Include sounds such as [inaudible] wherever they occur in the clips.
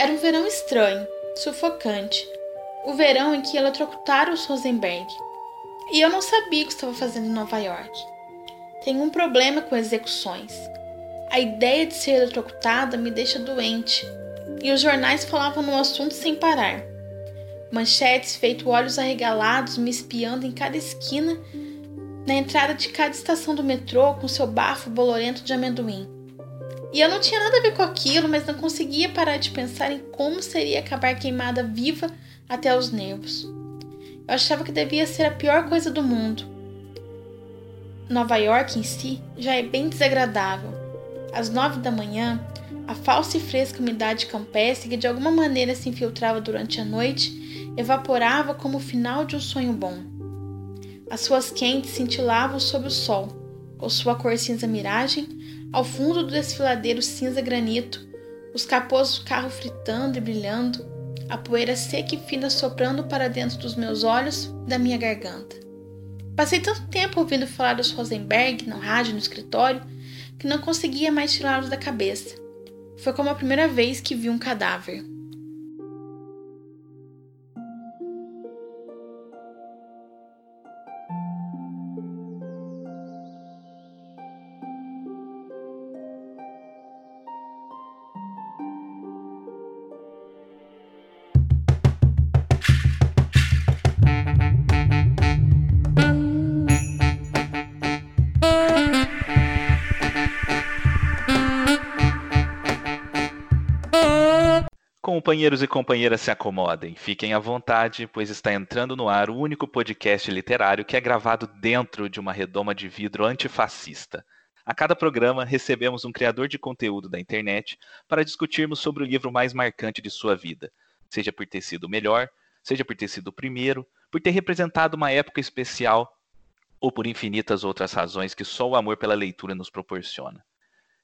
Era um verão estranho, sufocante. O verão em que eletrocutaram os Rosenberg. E eu não sabia o que estava fazendo em Nova York. Tenho um problema com execuções. A ideia de ser eletrocutada me deixa doente. E os jornais falavam no assunto sem parar. Manchetes feito olhos arregalados me espiando em cada esquina, na entrada de cada estação do metrô com seu bafo bolorento de amendoim. E eu não tinha nada a ver com aquilo, mas não conseguia parar de pensar em como seria acabar queimada viva até os nervos. Eu achava que devia ser a pior coisa do mundo. Nova York em si já é bem desagradável. Às nove da manhã, a falsa e fresca umidade campestre que de alguma maneira se infiltrava durante a noite evaporava como o final de um sonho bom. As suas quentes cintilavam sob o sol, com sua cor cinza miragem, ao fundo do desfiladeiro cinza granito, os capôs do carro fritando e brilhando, a poeira seca e fina soprando para dentro dos meus olhos e da minha garganta. Passei tanto tempo ouvindo falar dos Rosenberg no rádio no escritório que não conseguia mais tirá-los da cabeça. Foi como a primeira vez que vi um cadáver. Companheiros e companheiras se acomodem, fiquem à vontade, pois está entrando no ar o único podcast literário que é gravado dentro de uma redoma de vidro antifascista. A cada programa, recebemos um criador de conteúdo da internet para discutirmos sobre o livro mais marcante de sua vida, seja por ter sido o melhor, seja por ter sido o primeiro, por ter representado uma época especial ou por infinitas outras razões que só o amor pela leitura nos proporciona.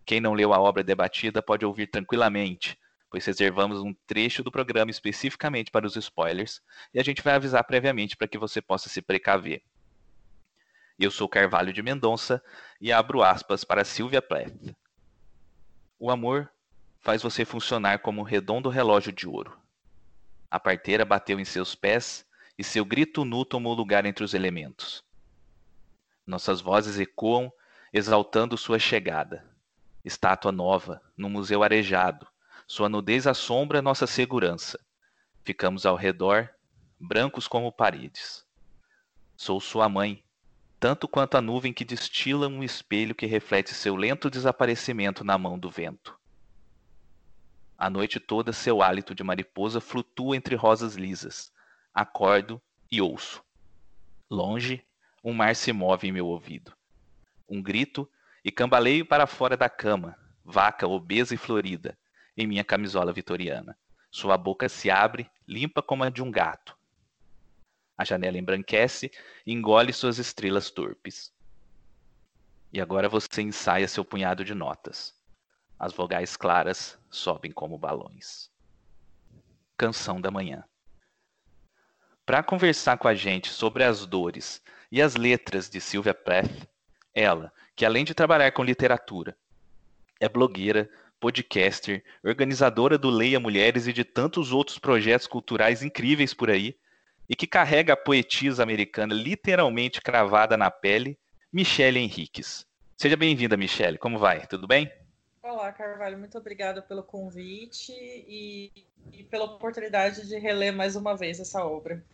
Quem não leu a obra debatida pode ouvir tranquilamente pois reservamos um trecho do programa especificamente para os spoilers e a gente vai avisar previamente para que você possa se precaver. Eu sou Carvalho de Mendonça e abro aspas para Sylvia Plath. O amor faz você funcionar como um redondo relógio de ouro. A parteira bateu em seus pés e seu grito nu tomou lugar entre os elementos. Nossas vozes ecoam, exaltando sua chegada. Estátua nova, num museu arejado, sua nudez assombra nossa segurança. Ficamos ao redor, brancos como paredes. Sou sua mãe, tanto quanto a nuvem que destila um espelho que reflete seu lento desaparecimento na mão do vento. A noite toda seu hálito de mariposa flutua entre rosas lisas. Acordo e ouço. Longe, um mar se move em meu ouvido. Um grito e cambaleio para fora da cama, vaca obesa e florida, em minha camisola vitoriana. Sua boca se abre, limpa como a de um gato. A janela embranquece e engole suas estrelas torpes. E agora você ensaia seu punhado de notas. As vogais claras sobem como balões. Canção da Manhã. Para conversar com a gente sobre as dores e as letras de Sylvia Plath, ela, que além de trabalhar com literatura, é blogueira, podcaster, organizadora do Leia Mulheres e de tantos outros projetos culturais incríveis por aí, e que carrega a poetisa americana literalmente cravada na pele, Michelle Henriques. Seja bem-vinda, Michelle. Como vai? Tudo bem? Olá, Carvalho. Muito obrigada pelo convite e, e pela oportunidade de reler mais uma vez essa obra.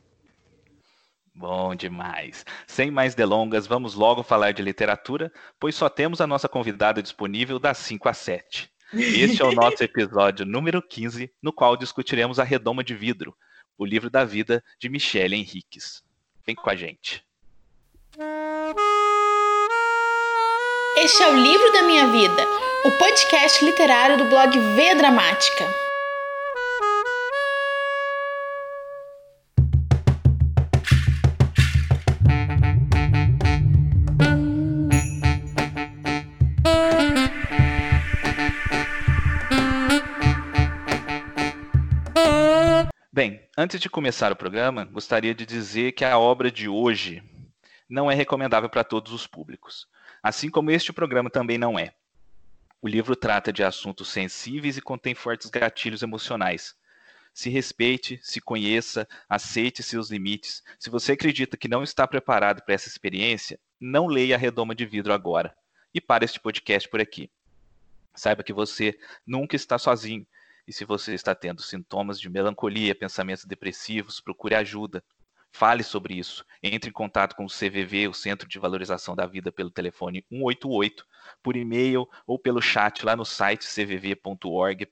Bom demais. Sem mais delongas, vamos logo falar de literatura, pois só temos a nossa convidada disponível das 5 às 7. Este é o nosso episódio número 15, no qual discutiremos A Redoma de Vidro, o livro da vida de Michelle Henriques. Vem com a gente. Este é o Livro da Minha Vida, o podcast literário do blog V Dramática. Antes de começar o programa, gostaria de dizer que a obra de hoje não é recomendável para todos os públicos, assim como este programa também não é. O livro trata de assuntos sensíveis e contém fortes gatilhos emocionais. Se respeite, se conheça, aceite seus limites. Se você acredita que não está preparado para essa experiência, não leia a Redoma de Vidro agora. E pare este podcast por aqui. Saiba que você nunca está sozinho. E se você está tendo sintomas de melancolia, pensamentos depressivos, procure ajuda. Fale sobre isso. Entre em contato com o CVV, o Centro de Valorização da Vida, pelo telefone 188, por e-mail ou pelo chat lá no site cvv.org.br.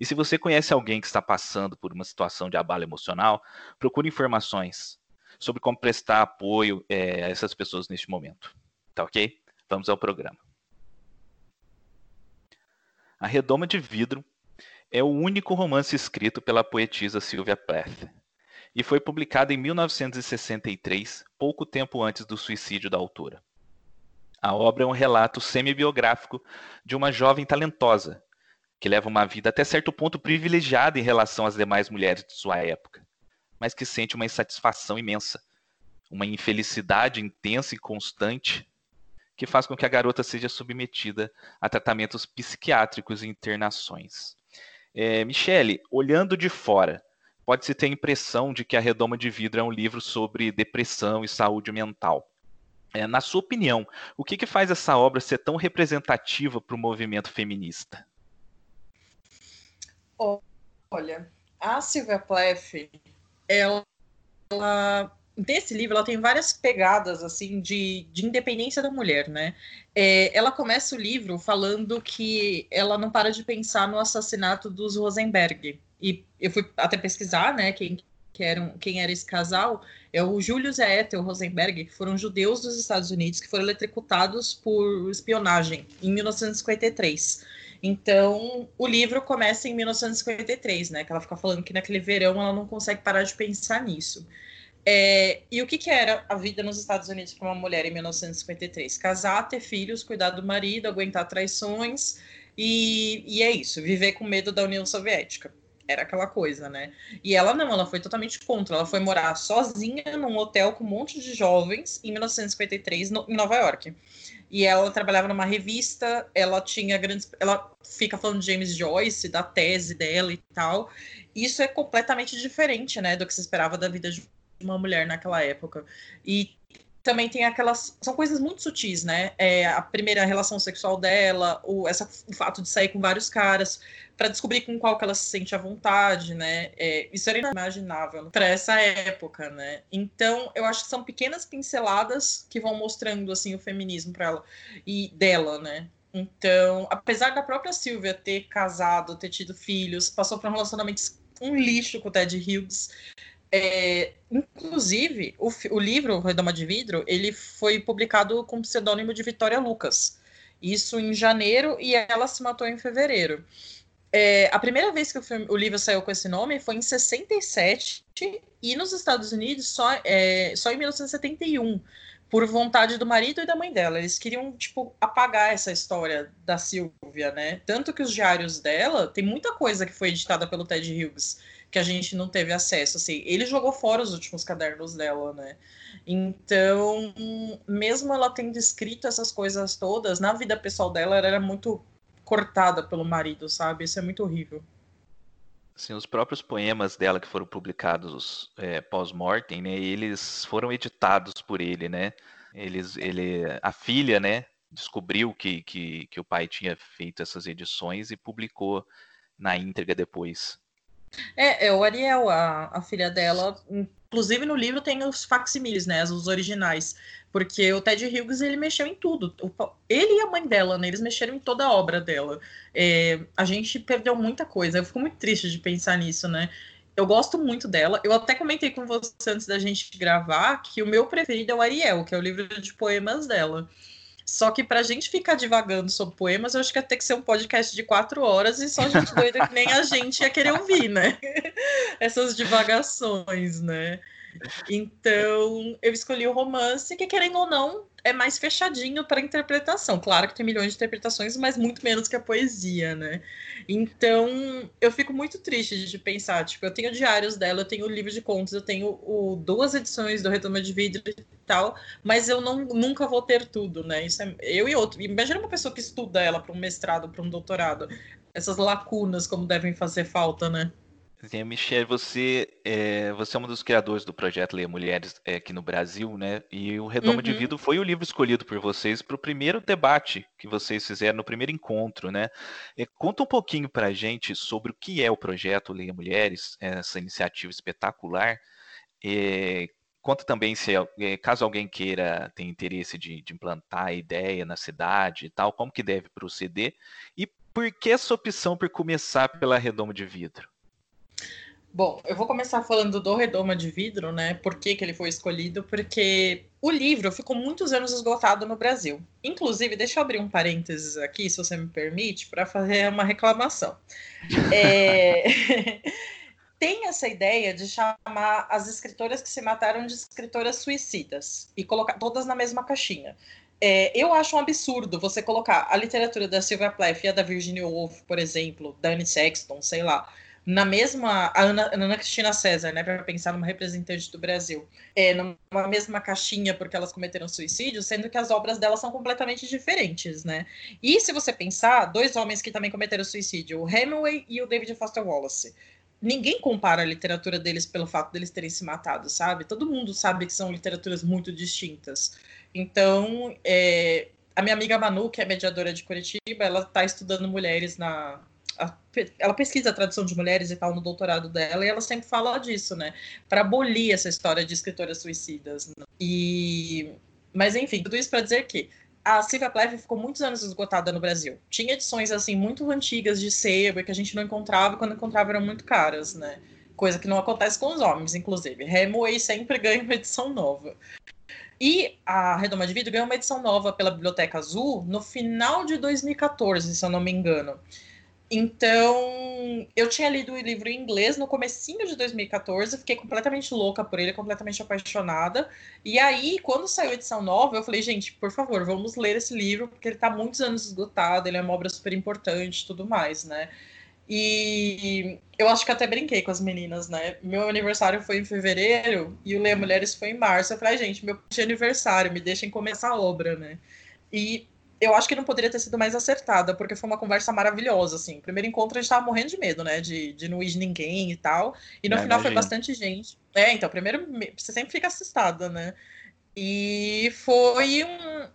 E se você conhece alguém que está passando por uma situação de abalo emocional, procure informações sobre como prestar apoio é, a essas pessoas neste momento. Tá ok? Vamos ao programa. A Redoma de Vidro é o único romance escrito pela poetisa Sylvia Plath e foi publicado em 1963, pouco tempo antes do suicídio da autora. A obra é um relato semi-biográfico de uma jovem talentosa que leva uma vida até certo ponto privilegiada em relação às demais mulheres de sua época, mas que sente uma insatisfação imensa, uma infelicidade intensa e constante que faz com que a garota seja submetida a tratamentos psiquiátricos e internações. É, Michele, olhando de fora, pode-se ter a impressão de que A Redoma de Vidro é um livro sobre depressão e saúde mental. É, na sua opinião, o que, que faz essa obra ser tão representativa para o movimento feminista? Olha, a Silvia Plath, ela, ela nesse livro ela tem várias pegadas assim de, de independência da mulher, né? É, ela começa o livro falando que ela não para de pensar no assassinato dos Rosenberg. E eu fui até pesquisar, né, quem, que eram, quem era esse casal. É o Julius e Ethel Rosenberg, que foram judeus dos Estados Unidos que foram eletrocutados por espionagem em 1953. Então, o livro começa em 1953, né? Que ela fica falando que naquele verão ela não consegue parar de pensar nisso. É, e o que, que, era a vida nos Estados Unidos para uma mulher em 1953? Casar, ter filhos, cuidar do marido, aguentar traições e, e é isso, viver com medo da União Soviética. Era aquela coisa, né? E ela não, ela foi totalmente contra. Ela foi morar sozinha num hotel com um monte de jovens em 1953 no, em Nova York. E ela trabalhava numa revista, ela tinha grandes. Ela fica falando de James Joyce, da tese dela e tal. Isso é completamente diferente, né, do que se esperava da vida de uma mulher naquela época. E também tem aquelas. São coisas muito sutis, né? É, a primeira relação sexual dela, o, essa, o fato de sair com vários caras, para descobrir com qual que ela se sente à vontade, né? É, isso era inimaginável para essa época, né? Então, eu acho que são pequenas pinceladas que vão mostrando assim o feminismo para ela e dela, né? Então, apesar da própria Silvia ter casado, ter tido filhos, passou por um relacionamento um lixo com o Ted Hughes, é, inclusive, o, o livro Redoma de Vidro, ele foi publicado com o pseudônimo de Vitória Lucas. Isso em janeiro e ela se matou em fevereiro. É, a primeira vez que o, filme, o, livro saiu com esse nome foi em 67 e nos Estados Unidos só, é, só em 1971, por vontade do marido e da mãe dela. Eles queriam, tipo, apagar essa história da Silvia, né? Tanto que os diários dela, tem muita coisa que foi editada pelo Ted Hughes que a gente não teve acesso, assim. Ele jogou fora os últimos cadernos dela, né? Então, mesmo ela tendo escrito essas coisas todas, na vida pessoal dela, ela era muito cortada pelo marido, sabe? Isso é muito horrível. Sim, os próprios poemas dela que foram publicados é, pós-mortem, né? Eles foram editados por ele, né? Eles, ele, a filha, né? Descobriu que, que, que o pai tinha feito essas edições e publicou na íntegra depois. É, é o Ariel, a, a filha dela. Inclusive no livro tem os facsimiles, né? Os originais. Porque o Ted Hughes, ele mexeu em tudo. Ele e a mãe dela, né? Eles mexeram em toda a obra dela. É, a gente perdeu muita coisa. Eu fico muito triste de pensar nisso, né? Eu gosto muito dela. Eu até comentei com você antes da gente gravar que o meu preferido é o Ariel, que é o livro de poemas dela. Só que pra gente ficar divagando sobre poemas, eu acho que ia ter que ser um podcast de quatro horas e só gente doida que nem a gente ia querer ouvir, né? [laughs] Essas divagações, né? Então, eu escolhi o romance, que querendo ou não, é mais fechadinho para interpretação. Claro que tem milhões de interpretações, mas muito menos que a poesia, né? Então, eu fico muito triste de pensar, tipo, eu tenho diários dela, eu tenho o livro de contos, eu tenho o, duas edições do Retoma de Vidro e tal, mas eu não, nunca vou ter tudo, né? Isso é, eu e outro. Imagina uma pessoa que estuda ela para um mestrado, para um doutorado. Essas lacunas como devem fazer falta, né? Sim, Michelle, você é, você é um dos criadores do projeto Leia Mulheres é, aqui no Brasil, né? E o Redoma uhum. de Vidro foi o livro escolhido por vocês para o primeiro debate que vocês fizeram no primeiro encontro, né? É, conta um pouquinho para a gente sobre o que é o projeto Leia Mulheres, essa iniciativa espetacular. Conta também se, caso alguém queira, tem interesse de, de implantar a ideia na cidade e tal, como que deve proceder e por que essa opção por começar pela Redoma de Vidro? Bom, eu vou começar falando do Redoma de Vidro, né? Por que, que ele foi escolhido? Porque o livro ficou muitos anos esgotado no Brasil. Inclusive, deixa eu abrir um parênteses aqui, se você me permite, para fazer uma reclamação. É... [laughs] Tem essa ideia de chamar as escritoras que se mataram de escritoras suicidas e colocar todas na mesma caixinha. É, eu acho um absurdo você colocar a literatura da Sylvia Plath e a da Virginia Woolf, por exemplo, da Anne Sexton, sei lá, na mesma. A Ana, Ana Cristina César, né, para pensar numa representante do Brasil, é, numa mesma caixinha porque elas cometeram suicídio, sendo que as obras delas são completamente diferentes, né? E se você pensar, dois homens que também cometeram suicídio, o Hemingway e o David Foster Wallace. Ninguém compara a literatura deles pelo fato deles terem se matado, sabe? Todo mundo sabe que são literaturas muito distintas. Então, é, a minha amiga Manu, que é mediadora de Curitiba, ela está estudando mulheres na, ela pesquisa a tradução de mulheres e tal no doutorado dela, e ela sempre fala disso, né? Para abolir essa história de escritoras suicidas. Né? E. Mas enfim, tudo isso para dizer que a Silvia Plath ficou muitos anos esgotada no Brasil. Tinha edições assim muito antigas de sebo que a gente não encontrava, quando encontrava eram muito caras, né? Coisa que não acontece com os homens, inclusive. Hemingway sempre ganha uma edição nova. E a Redoma de Vidro ganhou uma edição nova pela Biblioteca Azul no final de 2014, se eu não me engano. Então, eu tinha lido o livro em inglês no comecinho de 2014, fiquei completamente louca por ele, completamente apaixonada. E aí, quando saiu a edição nova, eu falei, gente, por favor, vamos ler esse livro, porque ele está muitos anos esgotado, ele é uma obra super importante e tudo mais, né? E eu acho que até brinquei com as meninas, né? Meu aniversário foi em fevereiro e o Leia Mulheres foi em março. Eu falei, gente, meu aniversário, me deixem começar a obra, né? E eu acho que não poderia ter sido mais acertada, porque foi uma conversa maravilhosa, assim. Primeiro encontro a gente tava morrendo de medo, né? De, de não ir de ninguém e tal. E no é, final imagina. foi bastante gente. É, então, primeiro você sempre fica assustada, né? E foi um,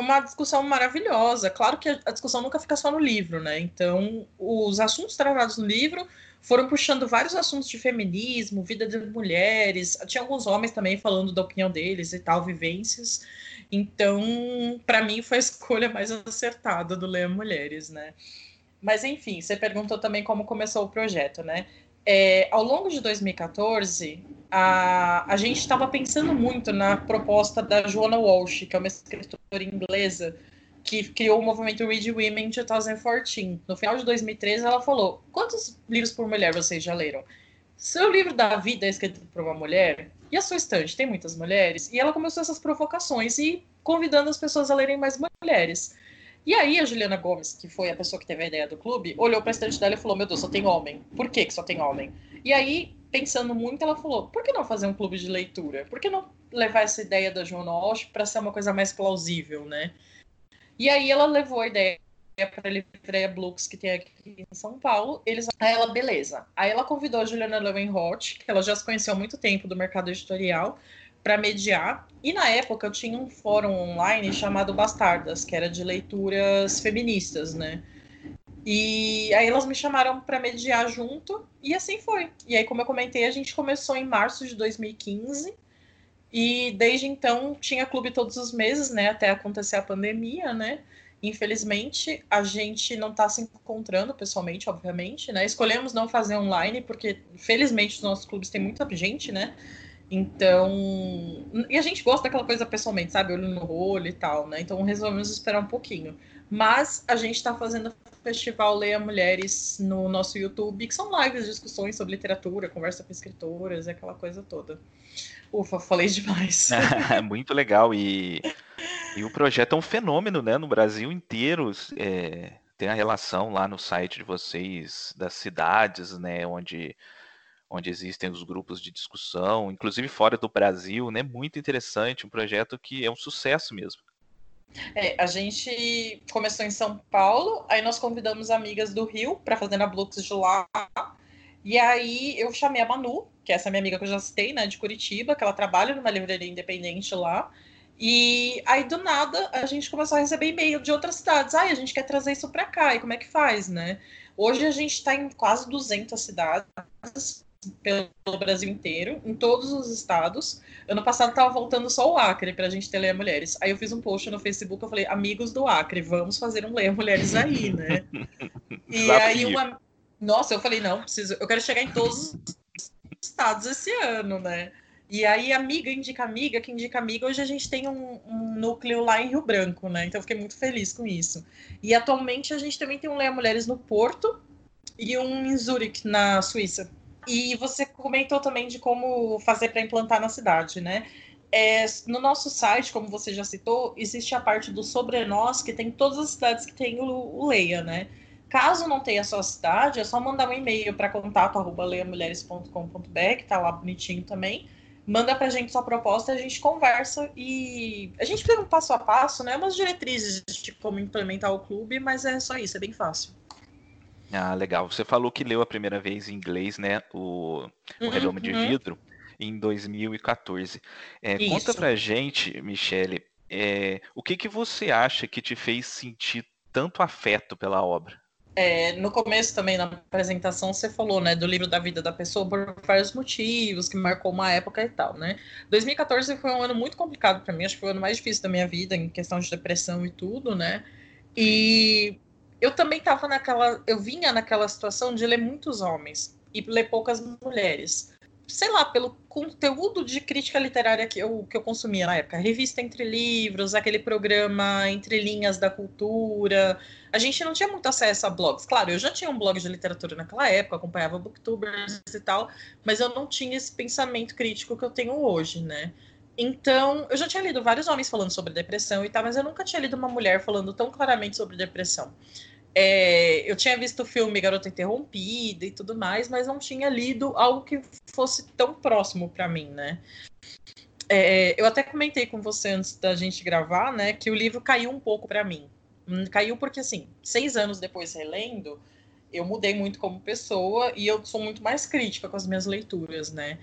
uma discussão maravilhosa. Claro que a discussão nunca fica só no livro, né? Então, os assuntos tratados no livro foram puxando vários assuntos de feminismo, vida de mulheres. Tinha alguns homens também falando da opinião deles e tal, vivências. Então, para mim, foi a escolha mais acertada do Leia Mulheres, né? Mas, enfim, você perguntou também como começou o projeto, né? É, ao longo de 2014, a, a gente estava pensando muito na proposta da Joanna Walsh, que é uma escritora inglesa, que criou o movimento Read Women em 2014. No final de 2013, ela falou: Quantos livros por mulher vocês já leram? Seu livro da vida é escrito por uma mulher? E a sua estante tem muitas mulheres? E ela começou essas provocações e convidando as pessoas a lerem mais mulheres. E aí a Juliana Gomes, que foi a pessoa que teve a ideia do clube, olhou para a estante dela e falou: Meu Deus, só tem homem. Por que, que só tem homem? E aí, pensando muito, ela falou: Por que não fazer um clube de leitura? Por que não levar essa ideia da Joana Walsh para ser uma coisa mais plausível, né? E aí ela levou a ideia para a livraria Blux, que tem aqui em São Paulo. Eles, aí ela, beleza. Aí ela convidou a Juliana Lewenhort, que ela já se conheceu há muito tempo do mercado editorial, para mediar. E na época eu tinha um fórum online chamado Bastardas, que era de leituras feministas, né? E aí elas me chamaram para mediar junto, e assim foi. E aí, como eu comentei, a gente começou em março de 2015. E desde então tinha clube todos os meses, né? Até acontecer a pandemia, né? Infelizmente, a gente não está se encontrando pessoalmente, obviamente, né? Escolhemos não fazer online, porque felizmente os nossos clubes têm muita gente, né? Então. E a gente gosta daquela coisa pessoalmente, sabe? Olho no olho e tal, né? Então resolvemos esperar um pouquinho. Mas a gente está fazendo o festival Leia Mulheres no nosso YouTube, que são lives, discussões sobre literatura, conversa com escritoras, aquela coisa toda. Ufa, falei demais. [laughs] Muito legal. E E o projeto é um fenômeno, né? No Brasil inteiro. É, tem a relação lá no site de vocês das cidades, né? Onde, onde existem os grupos de discussão, inclusive fora do Brasil, né? Muito interessante, um projeto que é um sucesso mesmo. É, a gente começou em São Paulo, aí nós convidamos amigas do Rio para fazer na Blux de lá. E aí eu chamei a Manu, que é essa minha amiga que eu já citei, né, de Curitiba, que ela trabalha numa livraria independente lá. E aí do nada a gente começou a receber e-mail de outras cidades. Ai, a gente quer trazer isso para cá, e como é que faz, né? Hoje a gente está em quase 200 cidades pelo Brasil inteiro, em todos os estados. Ano passado tava voltando só o Acre para a gente ter Leia Mulheres. Aí eu fiz um post no Facebook, eu falei, amigos do Acre, vamos fazer um Leia Mulheres aí, né? [laughs] e aí uma. Nossa, eu falei, não, preciso, eu quero chegar em todos os estados esse ano, né? E aí, amiga indica amiga, que indica amiga. Hoje a gente tem um, um, núcleo lá em Rio Branco, né? Então fiquei muito feliz com isso. E atualmente a gente também tem um Leia Mulheres no Porto e um em Zurich, na Suíça. E você comentou também de como fazer para implantar na cidade, né? É, no nosso site, como você já citou, existe a parte do Sobre Nós, que tem todas as cidades que tem o, o Leia, né? Caso não tenha a sua cidade, é só mandar um e-mail para contato@leiamulheres.com.br, que tá lá bonitinho também. Manda pra gente sua proposta, a gente conversa e a gente pega um passo a passo, né? Umas diretrizes de como implementar o clube, mas é só isso, é bem fácil. Ah, legal. Você falou que leu a primeira vez em inglês, né? O, o uhum, Redomo de uhum. Vidro em 2014. É, conta pra gente, Michele, é, o que, que você acha que te fez sentir tanto afeto pela obra? É, no começo também, na apresentação, você falou, né, do livro da vida da pessoa por vários motivos, que marcou uma época e tal, né? 2014 foi um ano muito complicado para mim, acho que foi o ano mais difícil da minha vida, em questão de depressão e tudo, né? E eu também tava naquela. Eu vinha naquela situação de ler muitos homens e ler poucas mulheres. Sei lá, pelo conteúdo de crítica literária que eu, que eu consumia na época. Revista Entre Livros, aquele programa Entre Linhas da Cultura. A gente não tinha muito acesso a blogs. Claro, eu já tinha um blog de literatura naquela época, acompanhava booktubers e tal, mas eu não tinha esse pensamento crítico que eu tenho hoje, né? Então, eu já tinha lido vários homens falando sobre depressão e tal, mas eu nunca tinha lido uma mulher falando tão claramente sobre depressão. É, eu tinha visto o filme Garota Interrompida e tudo mais, mas não tinha lido algo que fosse tão próximo para mim, né? É, eu até comentei com você antes da gente gravar, né, que o livro caiu um pouco para mim. Hum, caiu porque, assim, seis anos depois relendo, eu mudei muito como pessoa e eu sou muito mais crítica com as minhas leituras, né?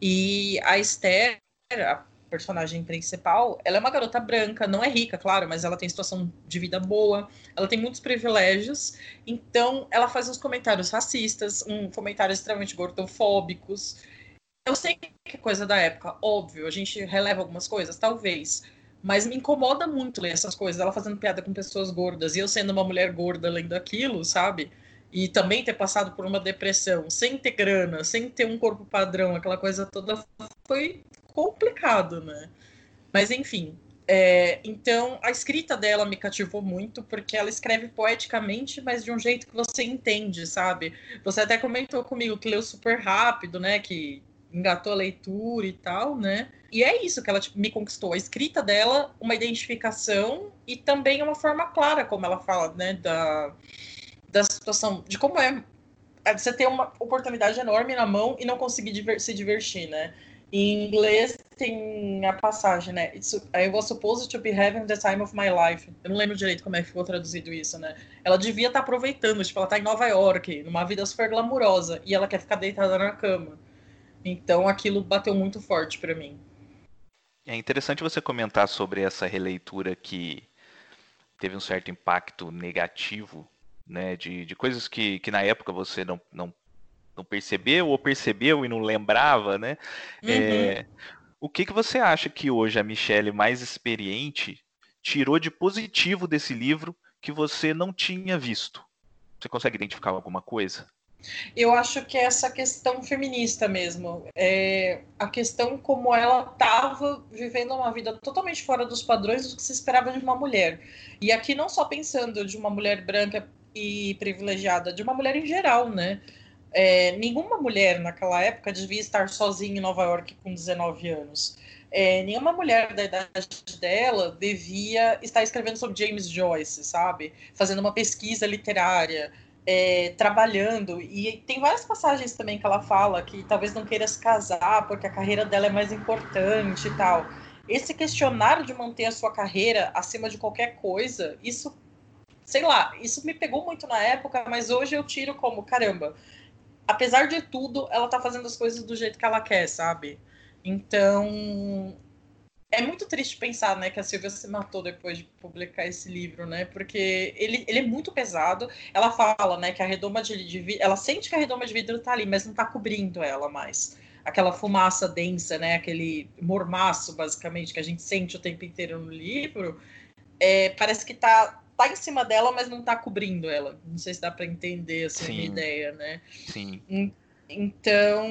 E a Esther, a personagem principal, ela é uma garota branca, não é rica, claro, mas ela tem situação de vida boa, ela tem muitos privilégios, então ela faz uns comentários racistas, um comentários extremamente gordofóbicos. Eu sei que é coisa da época, óbvio, a gente releva algumas coisas, talvez, mas me incomoda muito ler essas coisas, ela fazendo piada com pessoas gordas, e eu sendo uma mulher gorda lendo aquilo, sabe? E também ter passado por uma depressão, sem ter grana, sem ter um corpo padrão, aquela coisa toda, foi complicado, né? Mas enfim. É, então, a escrita dela me cativou muito, porque ela escreve poeticamente, mas de um jeito que você entende, sabe? Você até comentou comigo que leu super rápido, né? Que engatou a leitura e tal, né? E é isso que ela tipo, me conquistou. A escrita dela, uma identificação e também uma forma clara, como ela fala, né? Da, da situação, de como é, é você ter uma oportunidade enorme na mão e não conseguir diver, se divertir, né? Em inglês tem a passagem, né? It's, I was supposed to be having the time of my life. Eu não lembro direito como é que ficou traduzido isso, né? Ela devia estar tá aproveitando, tipo, ela tá em Nova York, numa vida super glamurosa, e ela quer ficar deitada na cama. Então aquilo bateu muito forte para mim. É interessante você comentar sobre essa releitura que teve um certo impacto negativo, né? De, de coisas que, que na época você não, não não percebeu ou percebeu e não lembrava, né? Uhum. É, o que, que você acha que hoje a Michelle mais experiente tirou de positivo desse livro que você não tinha visto? Você consegue identificar alguma coisa? Eu acho que é essa questão feminista mesmo. É a questão como ela estava vivendo uma vida totalmente fora dos padrões do que se esperava de uma mulher. E aqui não só pensando de uma mulher branca e privilegiada, de uma mulher em geral, né? É, nenhuma mulher naquela época devia estar sozinha em Nova York com 19 anos. é, nenhuma mulher da idade dela devia estar escrevendo sobre James Joyce, sabe? Fazendo uma pesquisa literária, é, trabalhando. E tem várias passagens também que ela fala que talvez não queira se casar porque a carreira dela é mais importante e tal. Esse questionário de manter a sua carreira acima de qualquer coisa, isso, sei lá, isso me pegou muito na época, mas hoje eu tiro como, caramba, apesar de tudo, ela tá fazendo as coisas do jeito que ela quer, sabe? Então, é muito triste pensar, né, que a Silvia se matou depois de publicar esse livro, né? Porque ele, ele é muito pesado. Ela fala, né, que a redoma de, de vidro, ela sente que a redoma de vidro tá ali, mas não tá cobrindo ela mais. Aquela fumaça densa, né, aquele mormaço, basicamente, que a gente sente o tempo inteiro no livro, é, parece que tá tá em cima dela, mas não tá cobrindo ela. Não sei se dá para entender assim, Sim. a ideia, né? Sim. Então,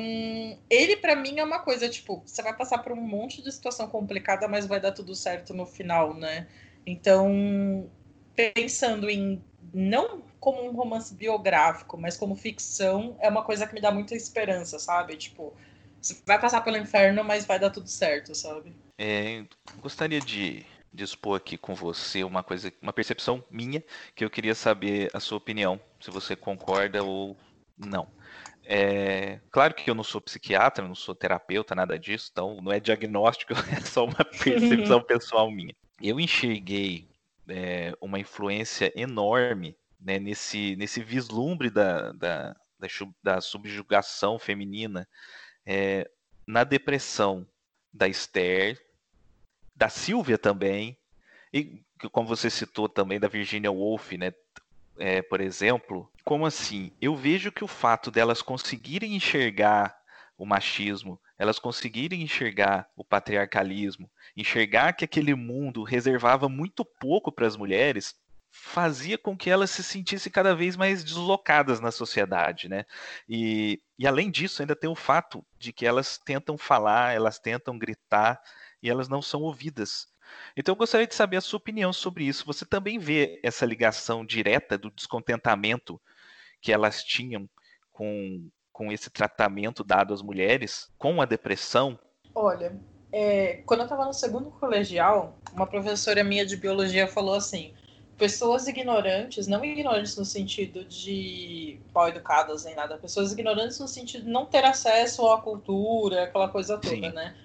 ele para mim é uma coisa, tipo, você vai passar por um monte de situação complicada, mas vai dar tudo certo no final, né? Então, pensando em não como um romance biográfico, mas como ficção, é uma coisa que me dá muita esperança, sabe? Tipo, você vai passar pelo inferno, mas vai dar tudo certo, sabe? É, gostaria de dispor aqui com você uma coisa, uma percepção minha, que eu queria saber a sua opinião, se você concorda ou não. É, claro que eu não sou psiquiatra, não sou terapeuta, nada disso, então não é diagnóstico, [laughs] é só uma percepção pessoal minha. Eu enxerguei é, uma influência enorme né, nesse, nesse vislumbre da, da, da, da subjugação feminina é, na depressão da Esther, da Silvia também, e como você citou também da Virginia Woolf, né? É, por exemplo, como assim? Eu vejo que o fato delas conseguirem enxergar o machismo, elas conseguirem enxergar o patriarcalismo, enxergar que aquele mundo reservava muito pouco para as mulheres, fazia com que elas se sentissem cada vez mais deslocadas na sociedade, né? E, e além disso, ainda tem o fato de que elas tentam falar, elas tentam gritar, e elas não são ouvidas. Então eu gostaria de saber a sua opinião sobre isso. Você também vê essa ligação direta do descontentamento que elas tinham com, com esse tratamento dado às mulheres, com a depressão? Olha, é, quando eu estava no segundo colegial, uma professora minha de biologia falou assim: pessoas ignorantes, não ignorantes no sentido de mal educadas nem nada, pessoas ignorantes no sentido de não ter acesso à cultura, aquela coisa toda, Sim. né?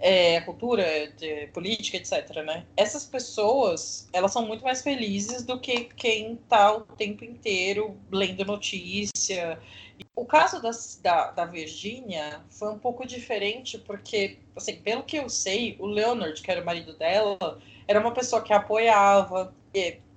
É, cultura, de política, etc. Né? Essas pessoas, elas são muito mais felizes do que quem está o tempo inteiro lendo notícia. O caso da, da, da Virgínia foi um pouco diferente, porque, assim, pelo que eu sei, o Leonard, que era o marido dela, era uma pessoa que apoiava.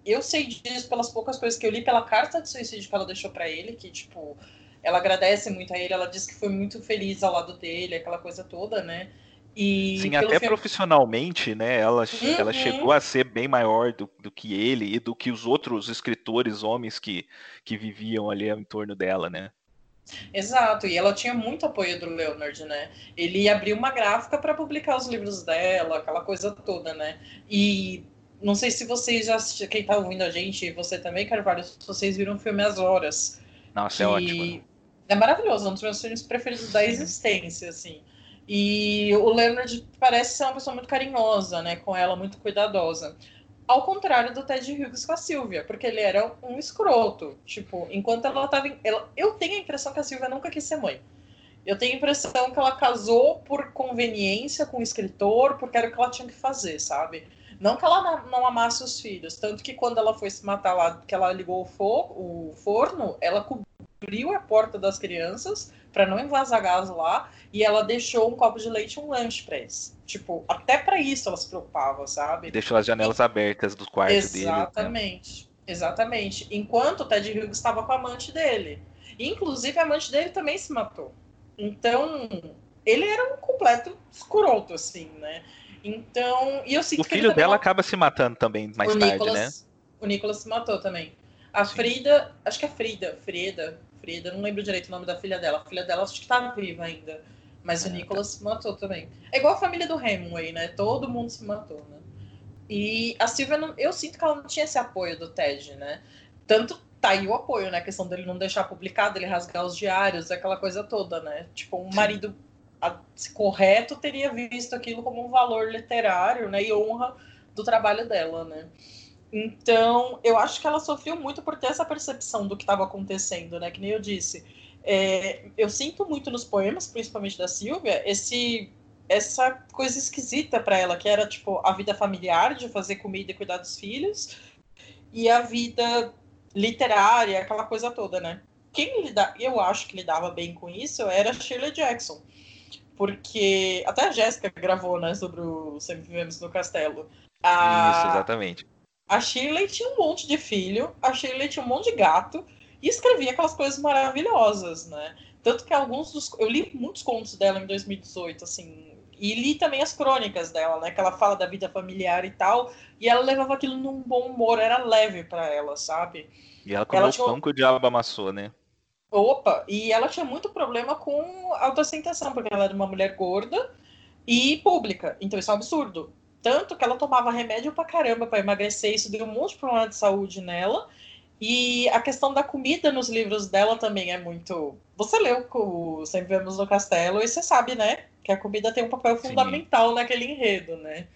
eu sei disso pelas poucas coisas que eu li pela carta de suicídio que ela deixou para ele, que, tipo, ela agradece muito a ele, ela disse que foi muito feliz ao lado dele, aquela coisa toda, né? E Sim, até filme... profissionalmente, né? Ela, uhum. ela chegou a ser bem maior do, do que ele e do que os outros escritores homens que, que viviam ali em torno dela, né? Exato, e ela tinha muito apoio do Leonard, né? Ele abriu uma gráfica para publicar os livros dela, aquela coisa toda, né? E não sei se vocês já assistiram, quem tá ouvindo a gente, você também, Carvalho, se vocês viram o filme As Horas. Nossa, é ótimo. Né? É maravilhoso, é um dos meus filmes preferidos da existência, assim. E o Leonard parece ser uma pessoa muito carinhosa, né, com ela, muito cuidadosa. Ao contrário do Ted Hughes com a Silvia, porque ele era um escroto. Tipo, enquanto ela tava. Ela, eu tenho a impressão que a Silvia nunca quis ser mãe. Eu tenho a impressão que ela casou por conveniência com o escritor, porque era o que ela tinha que fazer, sabe? Não que ela não, amasse os filhos. Tanto que quando ela foi se matar lá, que ela ligou o, for, o forno, ela cobriu a porta das crianças para não invasar gás lá, e ela deixou um copo de leite e um lanche para eles. Tipo, até para isso ela se preocupava, sabe? Deixou as janelas e... abertas do quarto Exatamente. dele. Exatamente. Né? Exatamente. Enquanto o Ted Hughes estava com a amante dele. Inclusive, a amante dele também se matou. Então, ele era um completo escroto, assim, né? Então, e eu sinto O filho dela acaba se matando também mais o tarde, Nicolas, né? O Nicolas se matou também. A Sim. Frida, acho que é Frida, Frida, não lembro direito o nome da filha dela. A filha dela acho que tá viva ainda. Mas o Nicolas se matou também. É igual a família do Hemingway, né? Todo mundo se matou, né? E a Silvia, não, eu sinto que ela não tinha esse apoio do Ted, né? Tanto tá aí o apoio, né? A questão dele não deixar publicado, ele rasgar os diários, aquela coisa toda, né? Tipo, um marido correto teria visto aquilo como um valor literário, né, e honra do trabalho dela, né. Então, eu acho que ela sofreu muito por ter essa percepção do que estava acontecendo, né, que nem eu disse. É, eu sinto muito nos poemas, principalmente da Silvia, esse essa coisa esquisita para ela, que era tipo a vida familiar de fazer comida e cuidar dos filhos, e a vida literária, aquela coisa toda, né? Quem lida, eu acho que lidava bem com isso era Shirley Jackson. Porque até a Jéssica gravou, né, sobre o Sempre Vivemos no Castelo. A, isso, exatamente. A Shirley tinha um monte de filho, a Shirley tinha um monte de gato e escrevia aquelas coisas maravilhosas, né? Tanto que alguns dos. Eu li muitos contos dela em 2018, assim. E li também as crônicas dela, né? Que ela fala da vida familiar e tal. E ela levava aquilo num bom humor, era leve para ela, sabe? E ela comeu ela tinha... pão que o diabo amassou, né? Opa, e ela tinha muito problema com autoaceitação, porque ela era uma mulher gorda e pública. Então isso é um absurdo. Tanto que ela tomava remédio pra caramba para emagrecer, isso deu um monte de problema de saúde nela. E a questão da comida nos livros dela também é muito. Você leu o Sempre Vemos no Castelo e você sabe, né? Que a comida tem um papel fundamental Sim. naquele enredo, né?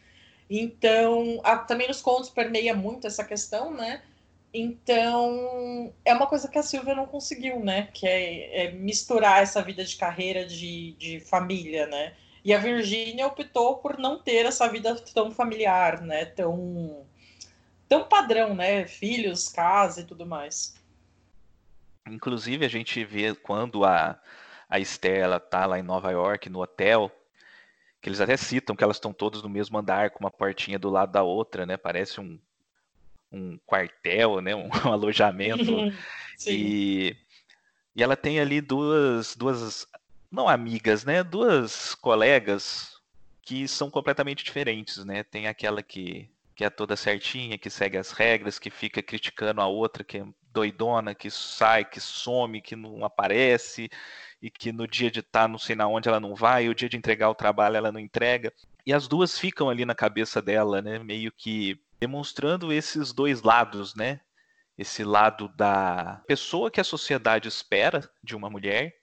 Então, a, também nos contos permeia muito essa questão, né? Então, é uma coisa que a Silvia não conseguiu, né? Que é, é misturar essa vida de carreira, de, de família, né? E a Virgínia optou por não ter essa vida tão familiar, né? Tão, tão padrão, né? Filhos, casa e tudo mais. Inclusive, a gente vê quando a, a Esther ela tá lá em Nova York, no hotel, que eles até citam que elas estão todas no mesmo andar, com uma portinha do lado da outra, né? Parece um, um quartel, né? Um, [laughs] um alojamento. [laughs] e, e ela tem ali duas, duas, não amigas, né? Duas colegas que são completamente diferentes, né? Tem aquela que, que é toda certinha, que segue as regras, que fica criticando a outra, que é doidona, que sai, que some, que não aparece, e que no dia de estar tá não sei na onde ela não vai, e o dia de entregar o trabalho ela não entrega. E as duas ficam ali na cabeça dela, né? Meio que demonstrando esses dois lados, né? Esse lado da pessoa que a sociedade espera de uma mulher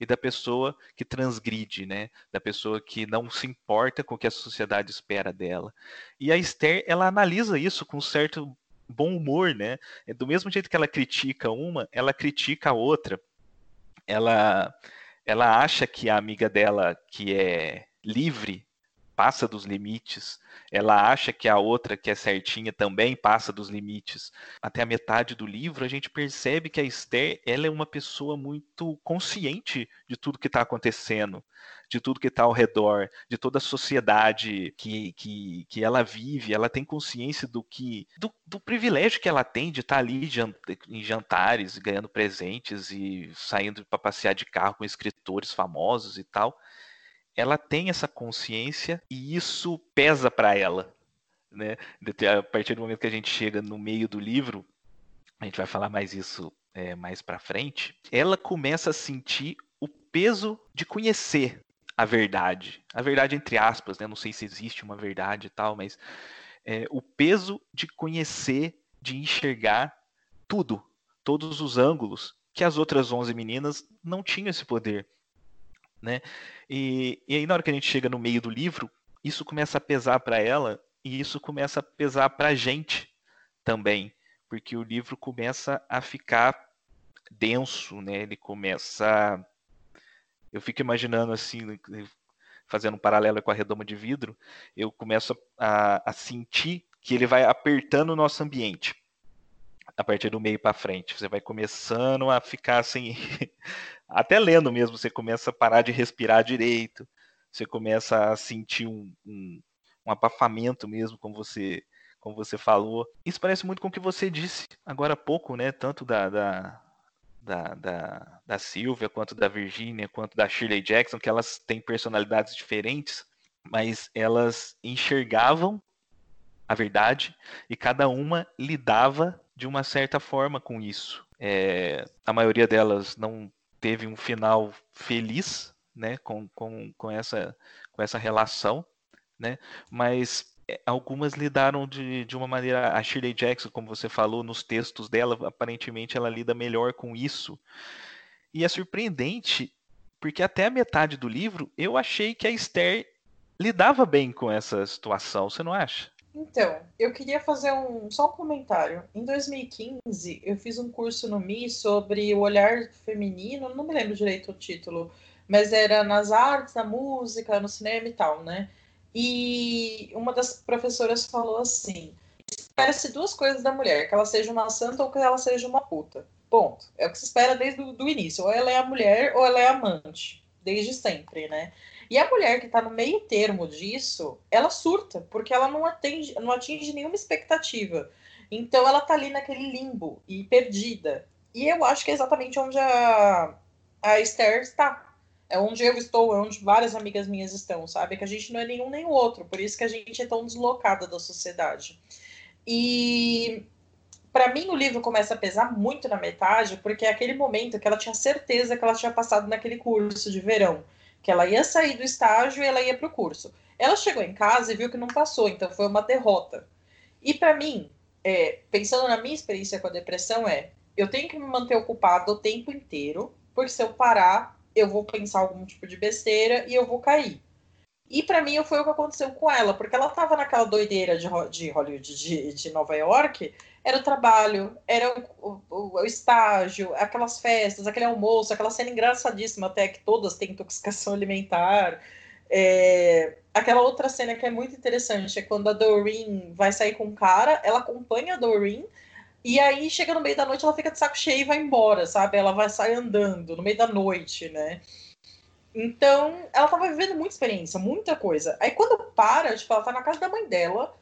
e da pessoa que transgride, né? Da pessoa que não se importa com o que a sociedade espera dela. E a Esther, ela analisa isso com certo bom humor, né? É do mesmo jeito que ela critica uma, ela critica a outra. Ela ela acha que a amiga dela que é livre passa dos limites, ela acha que a outra que é certinha também passa dos limites. Até a metade do livro a gente percebe que a Esther ela é uma pessoa muito consciente de tudo que está acontecendo, de tudo que está ao redor, de toda a sociedade que, que, que ela vive. Ela tem consciência do que do, do privilégio que ela tem de estar tá ali em jantares, ganhando presentes e saindo para passear de carro com escritores famosos e tal ela tem essa consciência e isso pesa para ela. Né? A partir do momento que a gente chega no meio do livro, a gente vai falar mais isso é, mais para frente, ela começa a sentir o peso de conhecer a verdade. A verdade entre aspas, né? não sei se existe uma verdade e tal, mas é, o peso de conhecer, de enxergar tudo, todos os ângulos, que as outras 11 meninas não tinham esse poder né? E, e aí na hora que a gente chega no meio do livro, isso começa a pesar para ela e isso começa a pesar para a gente também, porque o livro começa a ficar denso, né? Ele começa, eu fico imaginando assim, fazendo um paralelo com a redoma de vidro, eu começo a, a sentir que ele vai apertando o nosso ambiente a partir do meio para frente. Você vai começando a ficar assim, [laughs] até lendo mesmo, você começa a parar de respirar direito, você começa a sentir um, um, um abafamento mesmo, como você, como você falou. Isso parece muito com o que você disse agora há pouco, né? Tanto da, da, da, da, da Silvia, quanto da Virginia, quanto da Shirley Jackson, que elas têm personalidades diferentes, mas elas enxergavam a verdade e cada uma lidava de uma certa forma com isso. É, a maioria delas não teve um final feliz né, com, com, com, essa, com essa relação, né, mas é, algumas lidaram de, de uma maneira. A Shirley Jackson, como você falou nos textos dela, aparentemente ela lida melhor com isso. E é surpreendente porque até a metade do livro eu achei que a Esther lidava bem com essa situação, você não acha? Então, eu queria fazer um só um comentário. Em 2015, eu fiz um curso no Mi sobre o olhar feminino, não me lembro direito o título, mas era nas artes, na música, no cinema e tal, né? E uma das professoras falou assim: espera-se duas coisas da mulher, que ela seja uma santa ou que ela seja uma puta. Ponto. É o que se espera desde o início. Ou ela é a mulher ou ela é amante. Desde sempre, né? E a mulher que está no meio termo disso, ela surta, porque ela não, atende, não atinge nenhuma expectativa. Então ela tá ali naquele limbo e perdida. E eu acho que é exatamente onde a, a Esther está. É onde eu estou, é onde várias amigas minhas estão, sabe? Que a gente não é nenhum nem o outro, por isso que a gente é tão deslocada da sociedade. E para mim o livro começa a pesar muito na metade, porque é aquele momento que ela tinha certeza que ela tinha passado naquele curso de verão que ela ia sair do estágio e ela ia para o curso. Ela chegou em casa e viu que não passou, então foi uma derrota. E para mim, é, pensando na minha experiência com a depressão, é eu tenho que me manter ocupado o tempo inteiro, porque se eu parar, eu vou pensar algum tipo de besteira e eu vou cair. E para mim foi o que aconteceu com ela, porque ela estava naquela doideira de, de Hollywood, de, de Nova York, era o trabalho, era o, o, o, estágio, aquelas festas, aquele almoço, aquela cena engraçadíssima até que todas têm intoxicação [laughs] alimentar. É, aquela outra cena que é muito interessante é quando a Doreen vai sair com o cara, ela acompanha a Doreen e aí chega no meio da noite ela fica de saco cheio e vai embora, sabe? Ela vai sair andando no meio da noite, né? Então, ela tava vivendo muita experiência, muita coisa. Aí quando para, tipo, ela tá na casa da mãe dela,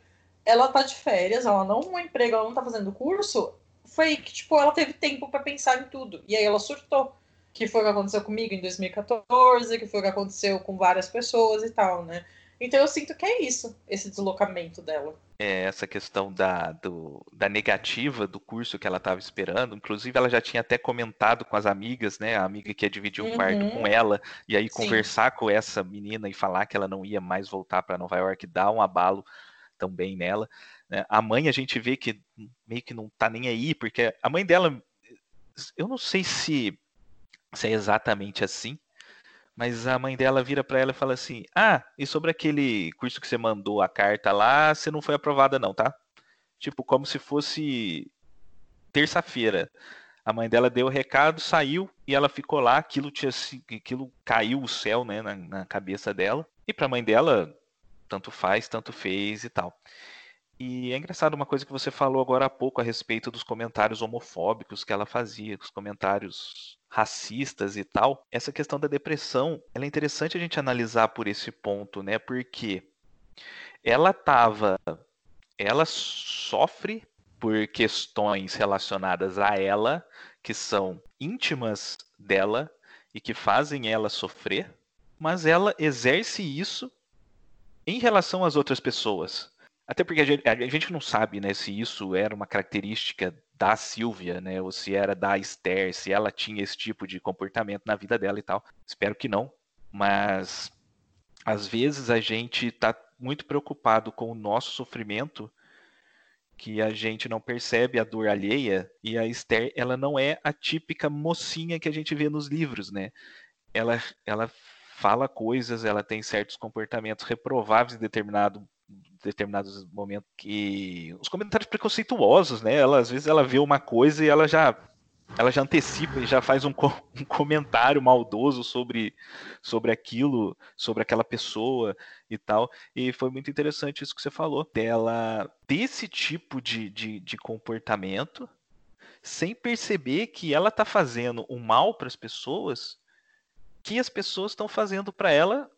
ela tá de férias, ela não um emprego, ela não tá fazendo curso, foi que, tipo, ela teve tempo para pensar em tudo. E aí ela surtou. Que foi o que aconteceu comigo em 2014, que foi o que aconteceu com várias pessoas e tal, né? Então eu sinto que é isso, esse deslocamento dela. É essa questão da, do, da negativa do curso que ela estava esperando. Inclusive, ela já tinha até comentado com as amigas, né? A amiga que ia dividir o um uhum. quarto com ela, e aí Sim. conversar com essa menina e falar que ela não ia mais voltar para Nova York dá um abalo também nela. Né? A mãe a gente vê que meio que não tá nem aí, porque a mãe dela, eu não sei se, se é exatamente assim, mas a mãe dela vira para ela e fala assim: Ah, e sobre aquele curso que você mandou a carta lá, você não foi aprovada, não, tá? Tipo, como se fosse terça-feira. A mãe dela deu o recado, saiu e ela ficou lá. Aquilo tinha aquilo caiu o céu, né, na, na cabeça dela. E para a mãe dela, tanto faz, tanto fez e tal. E é engraçado uma coisa que você falou agora há pouco a respeito dos comentários homofóbicos que ela fazia, os comentários racistas e tal. Essa questão da depressão, ela é interessante a gente analisar por esse ponto, né? Porque ela tava, ela sofre por questões relacionadas a ela que são íntimas dela e que fazem ela sofrer, mas ela exerce isso em relação às outras pessoas. Até porque a gente, a gente, não sabe né, se isso era uma característica da Silvia, né? Ou se era da Esther, se ela tinha esse tipo de comportamento na vida dela e tal. Espero que não. Mas às vezes a gente está muito preocupado com o nosso sofrimento que a gente não percebe a dor alheia e a Esther ela não é a típica mocinha que a gente vê nos livros, né? Ela, ela fala coisas, ela tem certos comportamentos reprováveis em determinado determinados momentos que os comentários preconceituosos, né? Ela às vezes ela vê uma coisa e ela já ela já antecipa e já faz um, [laughs] um comentário maldoso sobre sobre aquilo, sobre aquela pessoa e tal. E foi muito interessante isso que você falou dela desse tipo de, de, de comportamento sem perceber que ela está fazendo um mal para as pessoas que as pessoas estão fazendo para ela,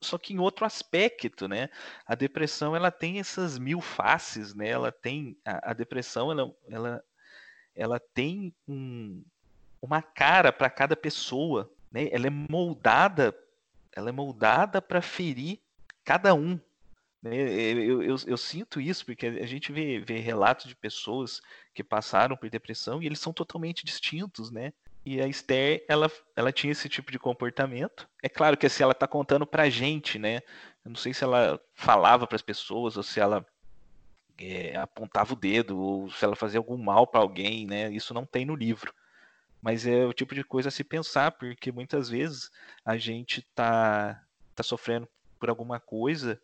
só que em outro aspecto, né? A depressão ela tem essas mil faces, né? Ela tem a, a depressão, ela, ela, ela tem um, uma cara para cada pessoa, né? Ela é moldada, ela é moldada para ferir cada um. Né? Eu, eu, eu, sinto isso porque a gente vê, vê relatos de pessoas que passaram por depressão e eles são totalmente distintos, né? E a Esther, ela, ela tinha esse tipo de comportamento. É claro que assim, ela está contando pra gente, né? Eu não sei se ela falava para as pessoas ou se ela é, apontava o dedo ou se ela fazia algum mal para alguém, né? Isso não tem no livro. mas é o tipo de coisa a se pensar, porque muitas vezes a gente está tá sofrendo por alguma coisa,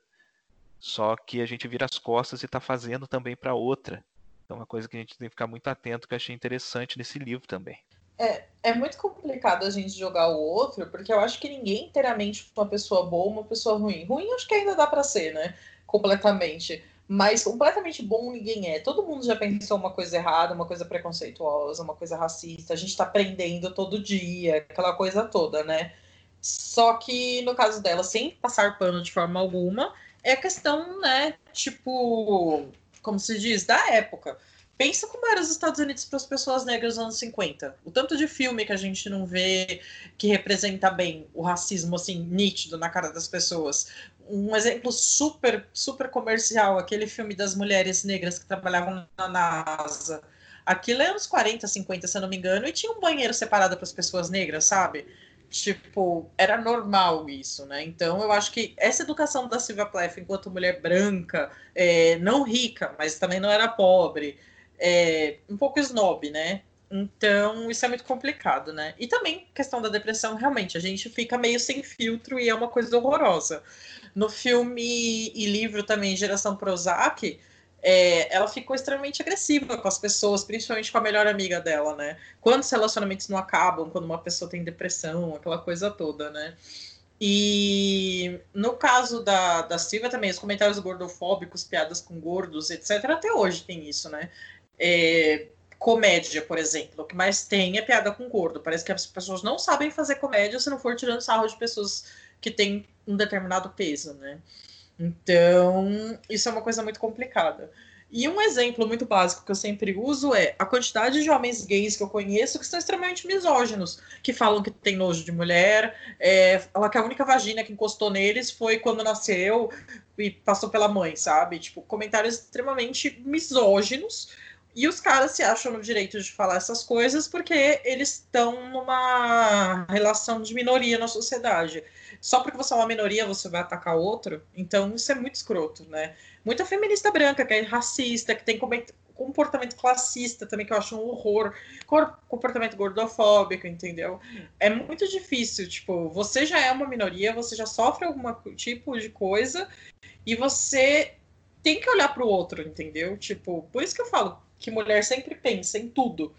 só que a gente vira as costas e está fazendo também para outra. Então, é uma coisa que a gente tem que ficar muito atento, que eu achei interessante nesse livro também. É, é muito complicado a gente jogar o outro, porque eu acho que ninguém inteiramente uma pessoa boa, uma pessoa ruim. Ruim acho que ainda dá para ser, né? Completamente. Mas completamente bom ninguém é. Todo mundo já pensou uma coisa errada, uma coisa preconceituosa, uma coisa racista. A gente tá aprendendo todo dia, aquela coisa toda, né? Só que no caso dela, sem passar pano de forma alguma, é questão, né? Tipo, como se diz, da época. Pensa como eram os Estados Unidos para as pessoas negras nos anos 50. O tanto de filme que a gente não vê que representa bem o racismo, assim, nítido na cara das pessoas. Um exemplo super, super comercial, aquele filme das mulheres negras que trabalhavam na NASA. Aquilo é anos 40, 50, se eu não me engano, e tinha um banheiro separado para as pessoas negras, sabe? Tipo, era normal isso, né? Então, eu acho que essa educação da Silvia Plath enquanto mulher branca, é, não rica, mas também não era pobre, é, um pouco snob, né? Então, isso é muito complicado, né? E também, questão da depressão, realmente, a gente fica meio sem filtro e é uma coisa horrorosa. No filme e livro também, Geração Prozac, é, ela ficou extremamente agressiva com as pessoas, principalmente com a melhor amiga dela, né? Quando os relacionamentos não acabam, quando uma pessoa tem depressão, aquela coisa toda, né? E no caso da, da Silvia também, os comentários gordofóbicos, piadas com gordos, etc., até hoje tem isso, né? É, comédia, por exemplo, o que mais tem é piada com gordo. Parece que as pessoas não sabem fazer comédia se não for tirando sarro de pessoas que têm um determinado peso, né? Então, isso é uma coisa muito complicada. E um exemplo muito básico que eu sempre uso é a quantidade de homens gays que eu conheço que são extremamente misóginos, que falam que tem nojo de mulher, é, que a única vagina que encostou neles foi quando nasceu e passou pela mãe, sabe? Tipo, comentários extremamente misóginos e os caras se acham no direito de falar essas coisas porque eles estão numa relação de minoria na sociedade. Só porque você é uma minoria, você vai atacar outro. Então, isso é muito escroto, né? Muita feminista branca, que é racista, que tem comportamento classista também, que eu acho um horror. Comportamento gordofóbico, entendeu? É muito difícil. Tipo, você já é uma minoria, você já sofre algum tipo de coisa e você tem que olhar para o outro, entendeu? Tipo, por isso que eu falo, que mulher sempre pensa em tudo.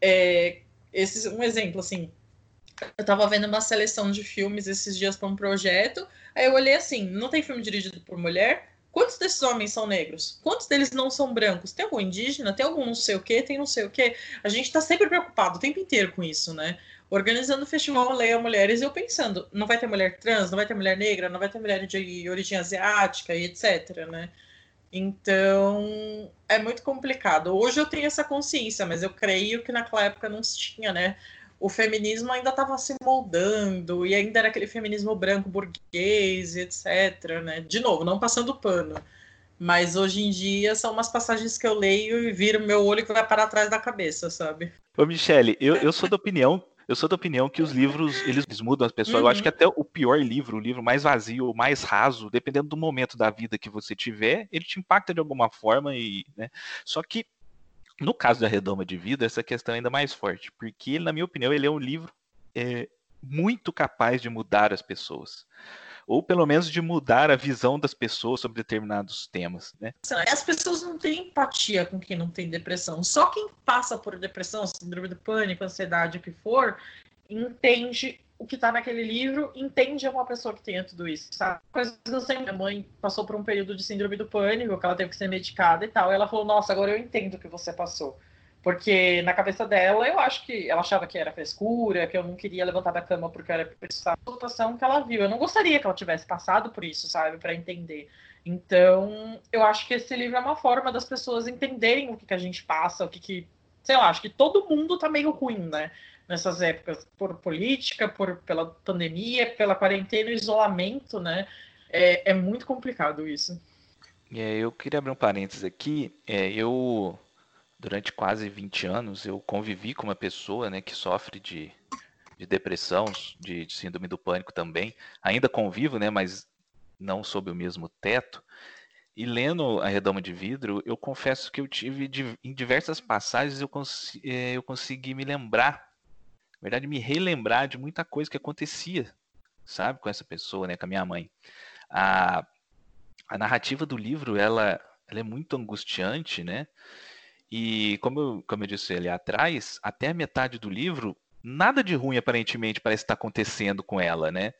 É, esse, um exemplo, assim, eu tava vendo uma seleção de filmes esses dias para um projeto, aí eu olhei assim, não tem filme dirigido por mulher? Quantos desses homens são negros? Quantos deles não são brancos? Tem algum indígena? Tem algum não sei o quê? Tem não sei o quê? A gente tá sempre preocupado o tempo inteiro com isso, né? Organizando o festival Leia Mulheres, eu pensando, não vai ter mulher trans, não vai ter mulher negra, não vai ter mulher de origem asiática e etc, né? Então, é muito complicado. Hoje eu tenho essa consciência, mas eu creio que naquela época não se tinha, né? O feminismo ainda estava se moldando e ainda era aquele feminismo branco burguês, etc, né? De novo, não passando pano. Mas hoje em dia são umas passagens que eu leio e viro meu olho que vai para trás da cabeça, sabe? Ô, Michele, eu, eu sou da opinião eu sou da opinião que os livros, eles mudam as pessoas. Uhum. Eu acho que uhum. até o pior livro, o livro mais vazio, o mais raso, dependendo do momento da vida que você tiver, ele te impacta de alguma forma e, né? Só que no caso da Redoma de Vida, essa questão é ainda mais forte, porque na minha opinião, ele é um livro é, muito capaz de mudar as pessoas ou pelo menos de mudar a visão das pessoas sobre determinados temas, né? As pessoas não têm empatia com quem não tem depressão. Só quem passa por depressão, síndrome do pânico, ansiedade, o que for, entende o que está naquele livro, entende uma pessoa que tenha tudo isso, sabe? Coisa que eu sei, minha mãe passou por um período de síndrome do pânico, que ela teve que ser medicada e tal, e ela falou, nossa, agora eu entendo o que você passou. Porque na cabeça dela, eu acho que ela achava que era frescura, que eu não queria levantar da cama porque era a situação que ela viu. Eu não gostaria que ela tivesse passado por isso, sabe, para entender. Então, eu acho que esse livro é uma forma das pessoas entenderem o que, que a gente passa, o que, que. Sei lá, acho que todo mundo tá meio ruim, né? Nessas épocas, por política, por, pela pandemia, pela quarentena, isolamento, né? É, é muito complicado isso. É, eu queria abrir um parênteses aqui. É, eu durante quase 20 anos eu convivi com uma pessoa né, que sofre de, de depressão, de, de, síndrome do pânico também. Ainda convivo, né, mas não sob o mesmo teto. E lendo A Redoma de Vidro, eu confesso que eu tive, em diversas passagens, eu, cons eh, eu consegui me lembrar verdade, me relembrar de muita coisa que acontecia, sabe, com essa pessoa, né, com a minha mãe. A, a narrativa do livro, ela, ela é muito angustiante, né? E como eu, como eu disse ali atrás, até a metade do livro, nada de ruim aparentemente parece estar acontecendo com ela, né?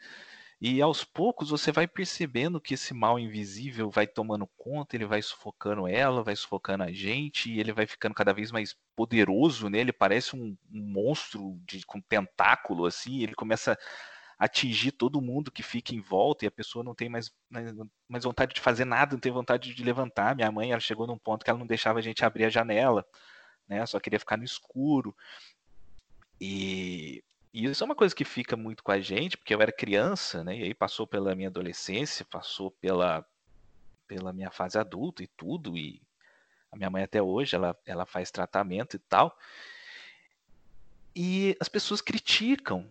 E aos poucos você vai percebendo que esse mal invisível vai tomando conta, ele vai sufocando ela, vai sufocando a gente, e ele vai ficando cada vez mais poderoso, né? Ele parece um, um monstro de, com tentáculo, assim, ele começa atingir todo mundo que fica em volta, e a pessoa não tem mais, mais vontade de fazer nada, não tem vontade de levantar. Minha mãe, ela chegou num ponto que ela não deixava a gente abrir a janela, né? Só queria ficar no escuro. E e isso é uma coisa que fica muito com a gente, porque eu era criança, né? E aí passou pela minha adolescência, passou pela, pela minha fase adulta e tudo. E a minha mãe até hoje, ela, ela faz tratamento e tal. E as pessoas criticam.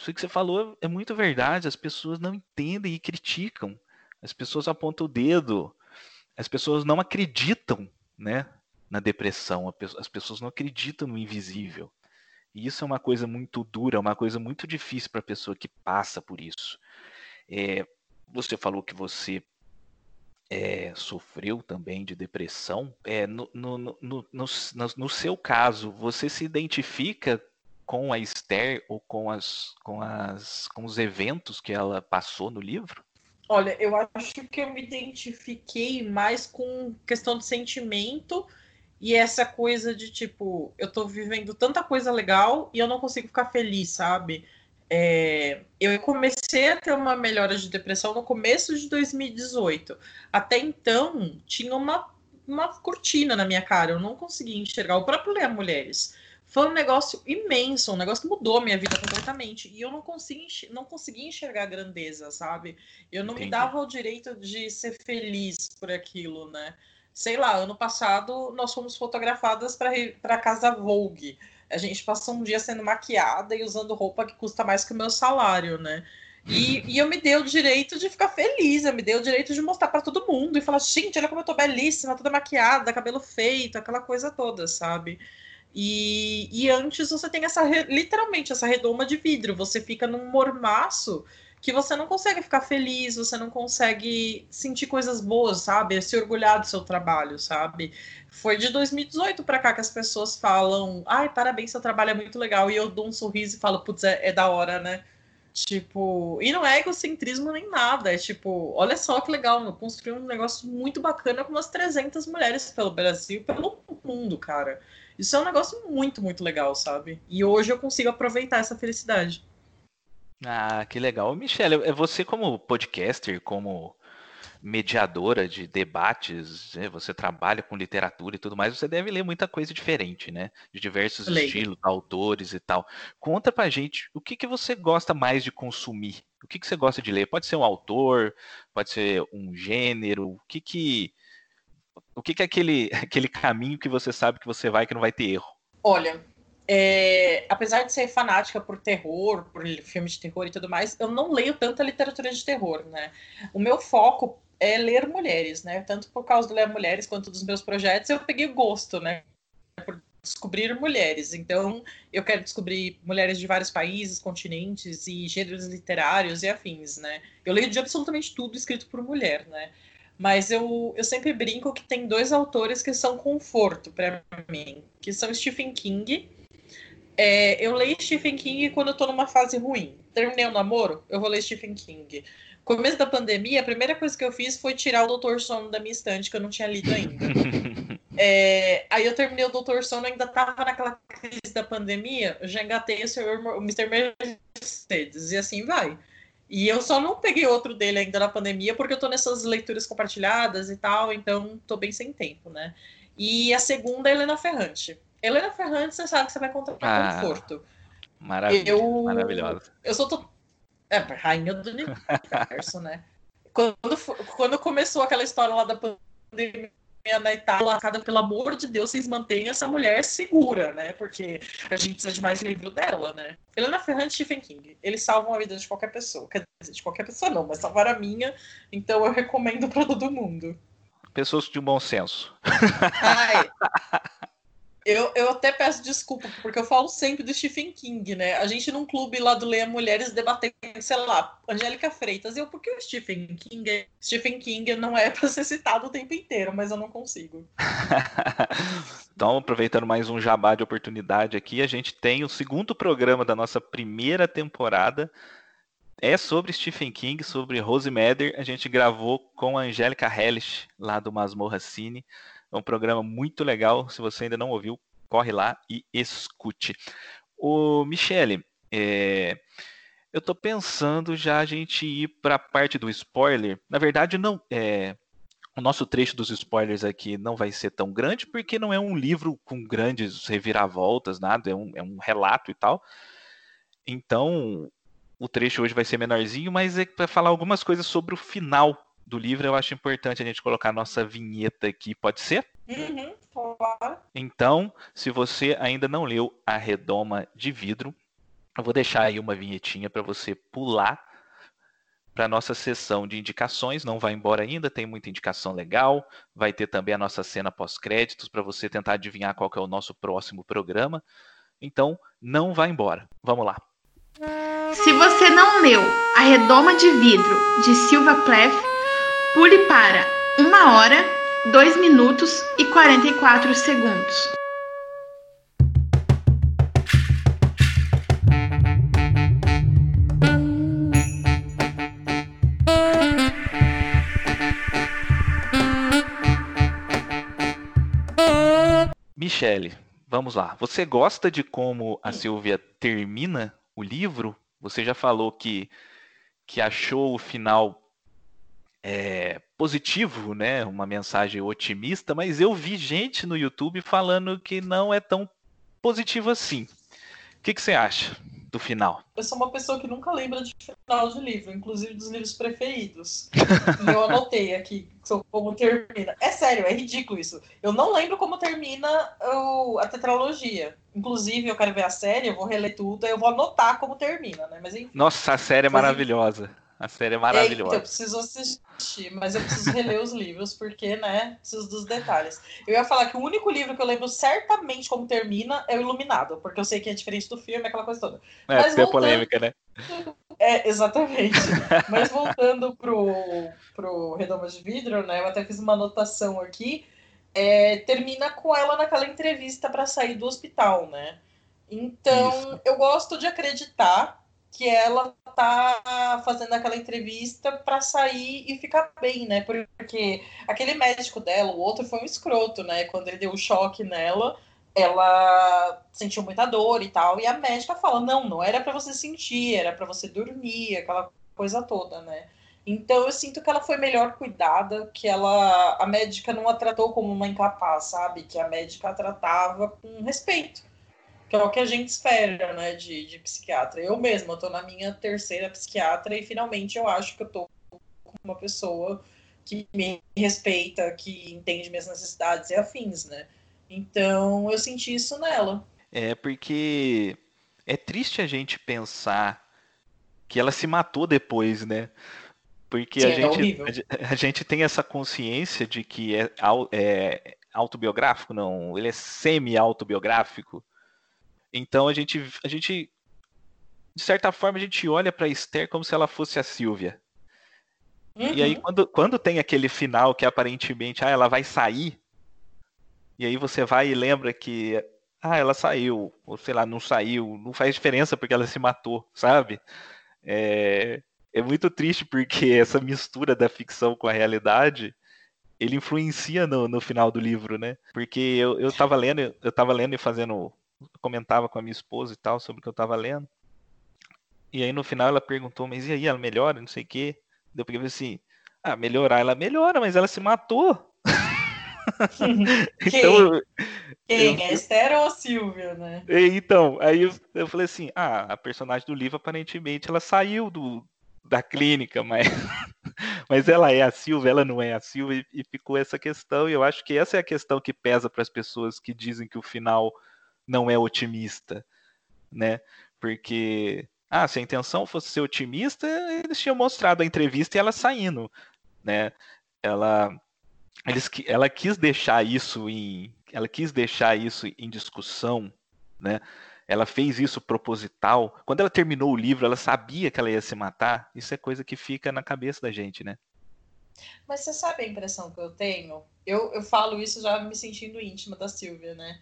Isso que você falou é muito verdade. As pessoas não entendem e criticam. As pessoas apontam o dedo. As pessoas não acreditam, né? Na depressão. As pessoas não acreditam no invisível. E isso é uma coisa muito dura, é uma coisa muito difícil para a pessoa que passa por isso. É, você falou que você é, sofreu também de depressão. É, no, no, no, no, no, seu caso, você se identifica com a Esther ou com, as, com, as, com os eventos que ela passou no livro? Olha, eu acho que eu me identifiquei mais com questão de sentimento e essa coisa de tipo, eu tô vivendo tanta coisa legal e eu não consigo ficar feliz, sabe? É, eu comecei a ter uma melhora de depressão no começo de 2018. Até então, tinha uma, uma cortina na minha cara, eu não conseguia enxergar. O próprio Ler Mulheres foi um negócio imenso, um negócio que mudou a minha vida completamente. E eu não conseguia, não conseguia enxergar a grandeza, sabe? Eu não Entendi. me dava o direito de ser feliz por aquilo, né? sei lá, ano passado nós fomos fotografadas para a casa Vogue. A gente passou um dia sendo maquiada e usando roupa que custa mais que o meu salário, né? E, [laughs] e eu me dei o direito de ficar feliz, eu me dei o direito de mostrar para todo mundo e falar: gente, olha como eu tô belíssima, toda maquiada, cabelo feito, aquela coisa toda, sabe? E, e antes você tem essa, literalmente, essa redoma de vidro, você fica num mormaço que você não consegue ficar feliz, você não consegue sentir coisas boas, sabe? Se orgulhar do seu trabalho, sabe? Foi de 2018 para cá que as pessoas falam: ai, parabéns, seu trabalho é muito legal. E eu dou um sorriso e falo: putz, é, é da hora, né? Tipo, e não é egocentrismo nem nada, é tipo, olha só que legal, eu construí um negócio muito bacana com umas 300 mulheres pelo Brasil, pelo mundo, cara. Isso é um negócio muito, muito legal, sabe? E hoje eu consigo aproveitar essa felicidade. Ah, que legal. Michelle, é você como podcaster, como mediadora de debates, né? você trabalha com literatura e tudo mais, você deve ler muita coisa diferente, né? De diversos Leio. estilos, autores e tal. Conta pra gente o que, que você gosta mais de consumir. O que, que você gosta de ler? Pode ser um autor, pode ser um gênero, o que que o que, que é aquele, [laughs] aquele caminho que você sabe que você vai que não vai ter erro? Olha, é, apesar de ser fanática por terror, por filmes de terror e tudo mais, eu não leio tanta literatura de terror, né? O meu foco é ler mulheres, né? Tanto por causa do ler mulheres quanto dos meus projetos, eu peguei gosto, né? Por descobrir mulheres. Então, eu quero descobrir mulheres de vários países, continentes e gêneros literários e afins, né? Eu leio de absolutamente tudo escrito por mulher, né? Mas eu, eu sempre brinco que tem dois autores que são conforto para mim, que são Stephen King é, eu leio Stephen King quando eu tô numa fase ruim. Terminei o namoro, eu vou ler Stephen King. Começo da pandemia, a primeira coisa que eu fiz foi tirar o Doutor Sono da minha estante, que eu não tinha lido ainda. [laughs] é, aí eu terminei o Doutor Sono, ainda tava naquela crise da pandemia, já engatei o, senhor, o Mr. Mercedes, e assim vai. E eu só não peguei outro dele ainda na pandemia, porque eu tô nessas leituras compartilhadas e tal, então tô bem sem tempo, né? E a segunda é Helena Ferrante. Helena Ferrante, você sabe que você vai encontrar ah, conforto. Maravilha, eu, maravilhosa. Eu sou to... é, rainha do universo, né? Quando, quando começou aquela história lá da pandemia na Itália, pelo amor de Deus, vocês mantenham essa mulher segura, né? Porque a gente precisa de mais livro dela, né? Helena Ferrante e Stephen King, eles salvam a vida de qualquer pessoa. Quer dizer, de qualquer pessoa não, mas salvaram a minha, então eu recomendo para todo mundo. Pessoas de bom senso. Ai, [laughs] Eu, eu até peço desculpa, porque eu falo sempre do Stephen King, né? A gente num clube lá do Leia Mulheres debatendo, sei lá, Angélica Freitas. Eu, por que o Stephen King? É... Stephen King não é [laughs] para ser citado o tempo inteiro, mas eu não consigo. [laughs] então, aproveitando mais um jabá de oportunidade aqui, a gente tem o segundo programa da nossa primeira temporada. É sobre Stephen King, sobre Rose Mather. A gente gravou com a Angélica Hellish, lá do Masmorra Cine. É um programa muito legal. Se você ainda não ouviu, corre lá e escute. O Michele, é... eu estou pensando já a gente ir para a parte do spoiler. Na verdade, não. É... O nosso trecho dos spoilers aqui não vai ser tão grande, porque não é um livro com grandes reviravoltas, nada, é um, é um relato e tal. Então, o trecho hoje vai ser menorzinho, mas é para falar algumas coisas sobre o final do livro, eu acho importante a gente colocar a nossa vinheta aqui, pode ser? Uhum, claro. Então, se você ainda não leu A Redoma de Vidro, eu vou deixar aí uma vinhetinha para você pular para a nossa sessão de indicações. Não vai embora ainda, tem muita indicação legal. Vai ter também a nossa cena pós-créditos para você tentar adivinhar qual é o nosso próximo programa. Então, não vai embora. Vamos lá. Se você não leu A Redoma de Vidro, de Silva Plath, Pule para 1 hora, 2 minutos e 44 segundos. Michele, vamos lá. Você gosta de como a Silvia termina o livro? Você já falou que, que achou o final é, positivo, né? Uma mensagem otimista, mas eu vi gente no YouTube falando que não é tão positivo assim. O que, que você acha do final? Eu sou uma pessoa que nunca lembra de final de livro, inclusive dos livros preferidos. e [laughs] eu anotei aqui como termina. É sério, é ridículo isso. Eu não lembro como termina o, a tetralogia. Inclusive, eu quero ver a série, eu vou reler tudo, eu vou anotar como termina, né? Mas enfim. Nossa, a série é maravilhosa. A série é maravilhosa. É, então, eu preciso assistir, mas eu preciso reler os livros, porque, né, preciso dos detalhes. Eu ia falar que o único livro que eu lembro certamente como termina é o Iluminado, porque eu sei que é diferente do filme, aquela coisa toda. É, mas voltando... é polêmica, né? [laughs] É, exatamente. mas voltando pro, pro Redoma de Vidro, né, eu até fiz uma anotação aqui, é, termina com ela naquela entrevista para sair do hospital, né? Então, Isso. eu gosto de acreditar que ela tá fazendo aquela entrevista para sair e ficar bem, né? Porque aquele médico dela, o outro foi um escroto, né? Quando ele deu o um choque nela, ela sentiu muita dor e tal, e a médica fala: "Não, não era para você sentir, era para você dormir", aquela coisa toda, né? Então eu sinto que ela foi melhor cuidada, que ela a médica não a tratou como uma incapaz, sabe? Que a médica a tratava com respeito que é o que a gente espera, né, de, de psiquiatra. Eu mesma estou na minha terceira psiquiatra e finalmente eu acho que eu estou com uma pessoa que me respeita, que entende minhas necessidades e afins, né? Então eu senti isso nela. É porque é triste a gente pensar que ela se matou depois, né? Porque Sim, a, é gente, a, a, gente tem essa consciência de que é, é autobiográfico, não, ele é semi-autobiográfico. Então a gente, a gente, de certa forma, a gente olha para Esther como se ela fosse a Silvia. Uhum. E aí uhum. quando, quando tem aquele final que aparentemente, ah, ela vai sair, e aí você vai e lembra que, ah, ela saiu, ou sei lá, não saiu, não faz diferença porque ela se matou, sabe? É, é muito triste porque [laughs] essa mistura da ficção com a realidade ele influencia no, no final do livro, né? Porque eu, eu tava lendo, eu tava lendo e fazendo comentava com a minha esposa e tal sobre o que eu tava lendo. E aí no final ela perguntou, mas e aí, ela melhora, não sei o quê. Deu pra assim, ah, melhorar, ela melhora, mas ela se matou. [laughs] [laughs] então, Quem? Eu, é Esther ou Silvia, né? Então, aí eu, eu, falei assim, ah, a personagem do livro aparentemente ela saiu do, da clínica, mas, [laughs] mas ela é a Silvia, ela não é a Silvia, e, e ficou essa questão, e eu acho que essa é a questão que pesa para as pessoas que dizem que o final não é otimista, né? Porque ah, se a intenção fosse ser otimista, eles tinham mostrado a entrevista e ela saindo, né? Ela eles, ela quis deixar isso em ela quis deixar isso em discussão, né? Ela fez isso proposital. Quando ela terminou o livro, ela sabia que ela ia se matar. Isso é coisa que fica na cabeça da gente, né? Mas você sabe a impressão que eu tenho? Eu, eu falo isso já me sentindo íntima da Silvia, né?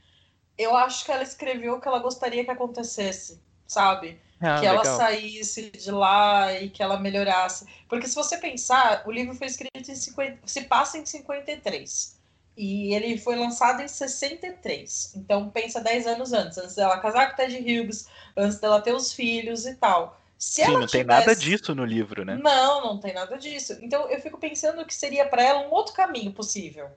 Eu acho que ela escreveu o que ela gostaria que acontecesse, sabe? Ah, que ela saísse de lá e que ela melhorasse. Porque se você pensar, o livro foi escrito em 50, se passa em 53. E ele foi lançado em 63. Então pensa 10 anos antes, antes dela casar com Ted Hughes, antes dela ter os filhos e tal. Se Sim, não tivesse... tem nada disso no livro, né? Não, não tem nada disso. Então eu fico pensando que seria para ela um outro caminho possível.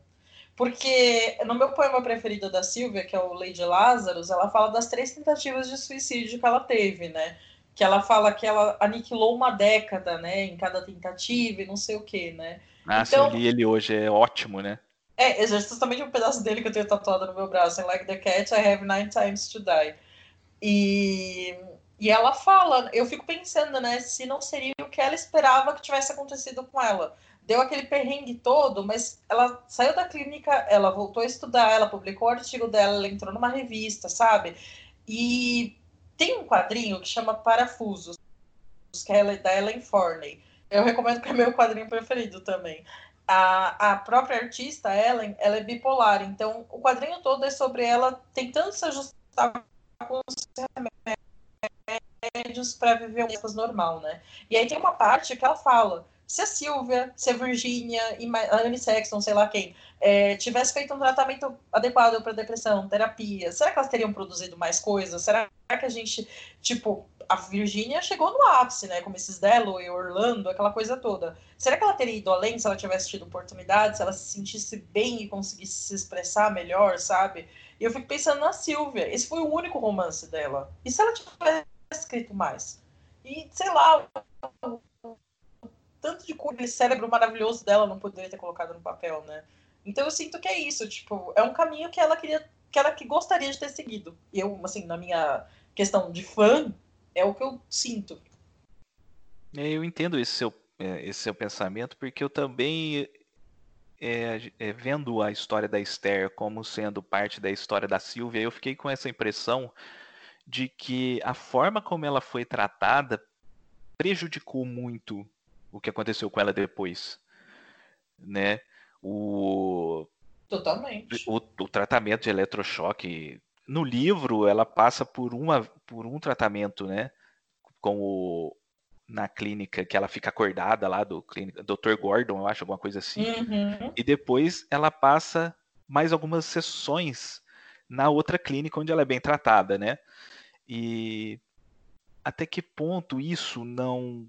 Porque no meu poema preferido da Silvia, que é o Lady Lazarus, ela fala das três tentativas de suicídio que ela teve, né? Que ela fala que ela aniquilou uma década, né? Em cada tentativa e não sei o que, né? Ah, então, eu li ele hoje, é ótimo, né? É, é justamente um pedaço dele que eu tenho tatuado no meu braço. Like the cat, I have nine times to die. E e ela fala, eu fico pensando, né, se não seria o que ela esperava que tivesse acontecido com ela. Deu aquele perrengue todo, mas ela saiu da clínica, ela voltou a estudar, ela publicou o artigo dela, ela entrou numa revista, sabe? E tem um quadrinho que chama Parafusos, que é da Ellen Forney. Eu recomendo que é meu quadrinho preferido também. A, a própria artista, Ellen, ela é bipolar, então o quadrinho todo é sobre ela tentando se ajustar com os remédios para viver vida normal, né? E aí tem uma parte que ela fala: se a Silvia, se a Virginia e a Anne Sexton, sei lá quem, é, tivesse feito um tratamento adequado para depressão, terapia, será que elas teriam produzido mais coisas? Será que a gente, tipo, a Virginia chegou no ápice, né? Como esses Delo e Orlando, aquela coisa toda. Será que ela teria ido além se ela tivesse tido oportunidade, se ela se sentisse bem e conseguisse se expressar melhor, sabe? E eu fico pensando na Silvia. Esse foi o único romance dela. E se ela tivesse escrito mais. E, sei lá, tanto de cor, cérebro maravilhoso dela não poderia ter colocado no papel, né? Então eu sinto que é isso, tipo, é um caminho que ela queria, que ela que gostaria de ter seguido. Eu, assim, na minha questão de fã, é o que eu sinto. É, eu entendo esse seu, é, esse seu pensamento, porque eu também, é, é, vendo a história da Esther como sendo parte da história da Silvia, eu fiquei com essa impressão de que a forma como ela foi tratada prejudicou muito o que aconteceu com ela depois, né? O totalmente o, o tratamento de eletrochoque no livro ela passa por uma por um tratamento, né? Com o na clínica que ela fica acordada lá do clínica, Dr. Gordon, eu acho alguma coisa assim. Uhum. E depois ela passa mais algumas sessões na outra clínica onde ela é bem tratada, né? E até que ponto isso não.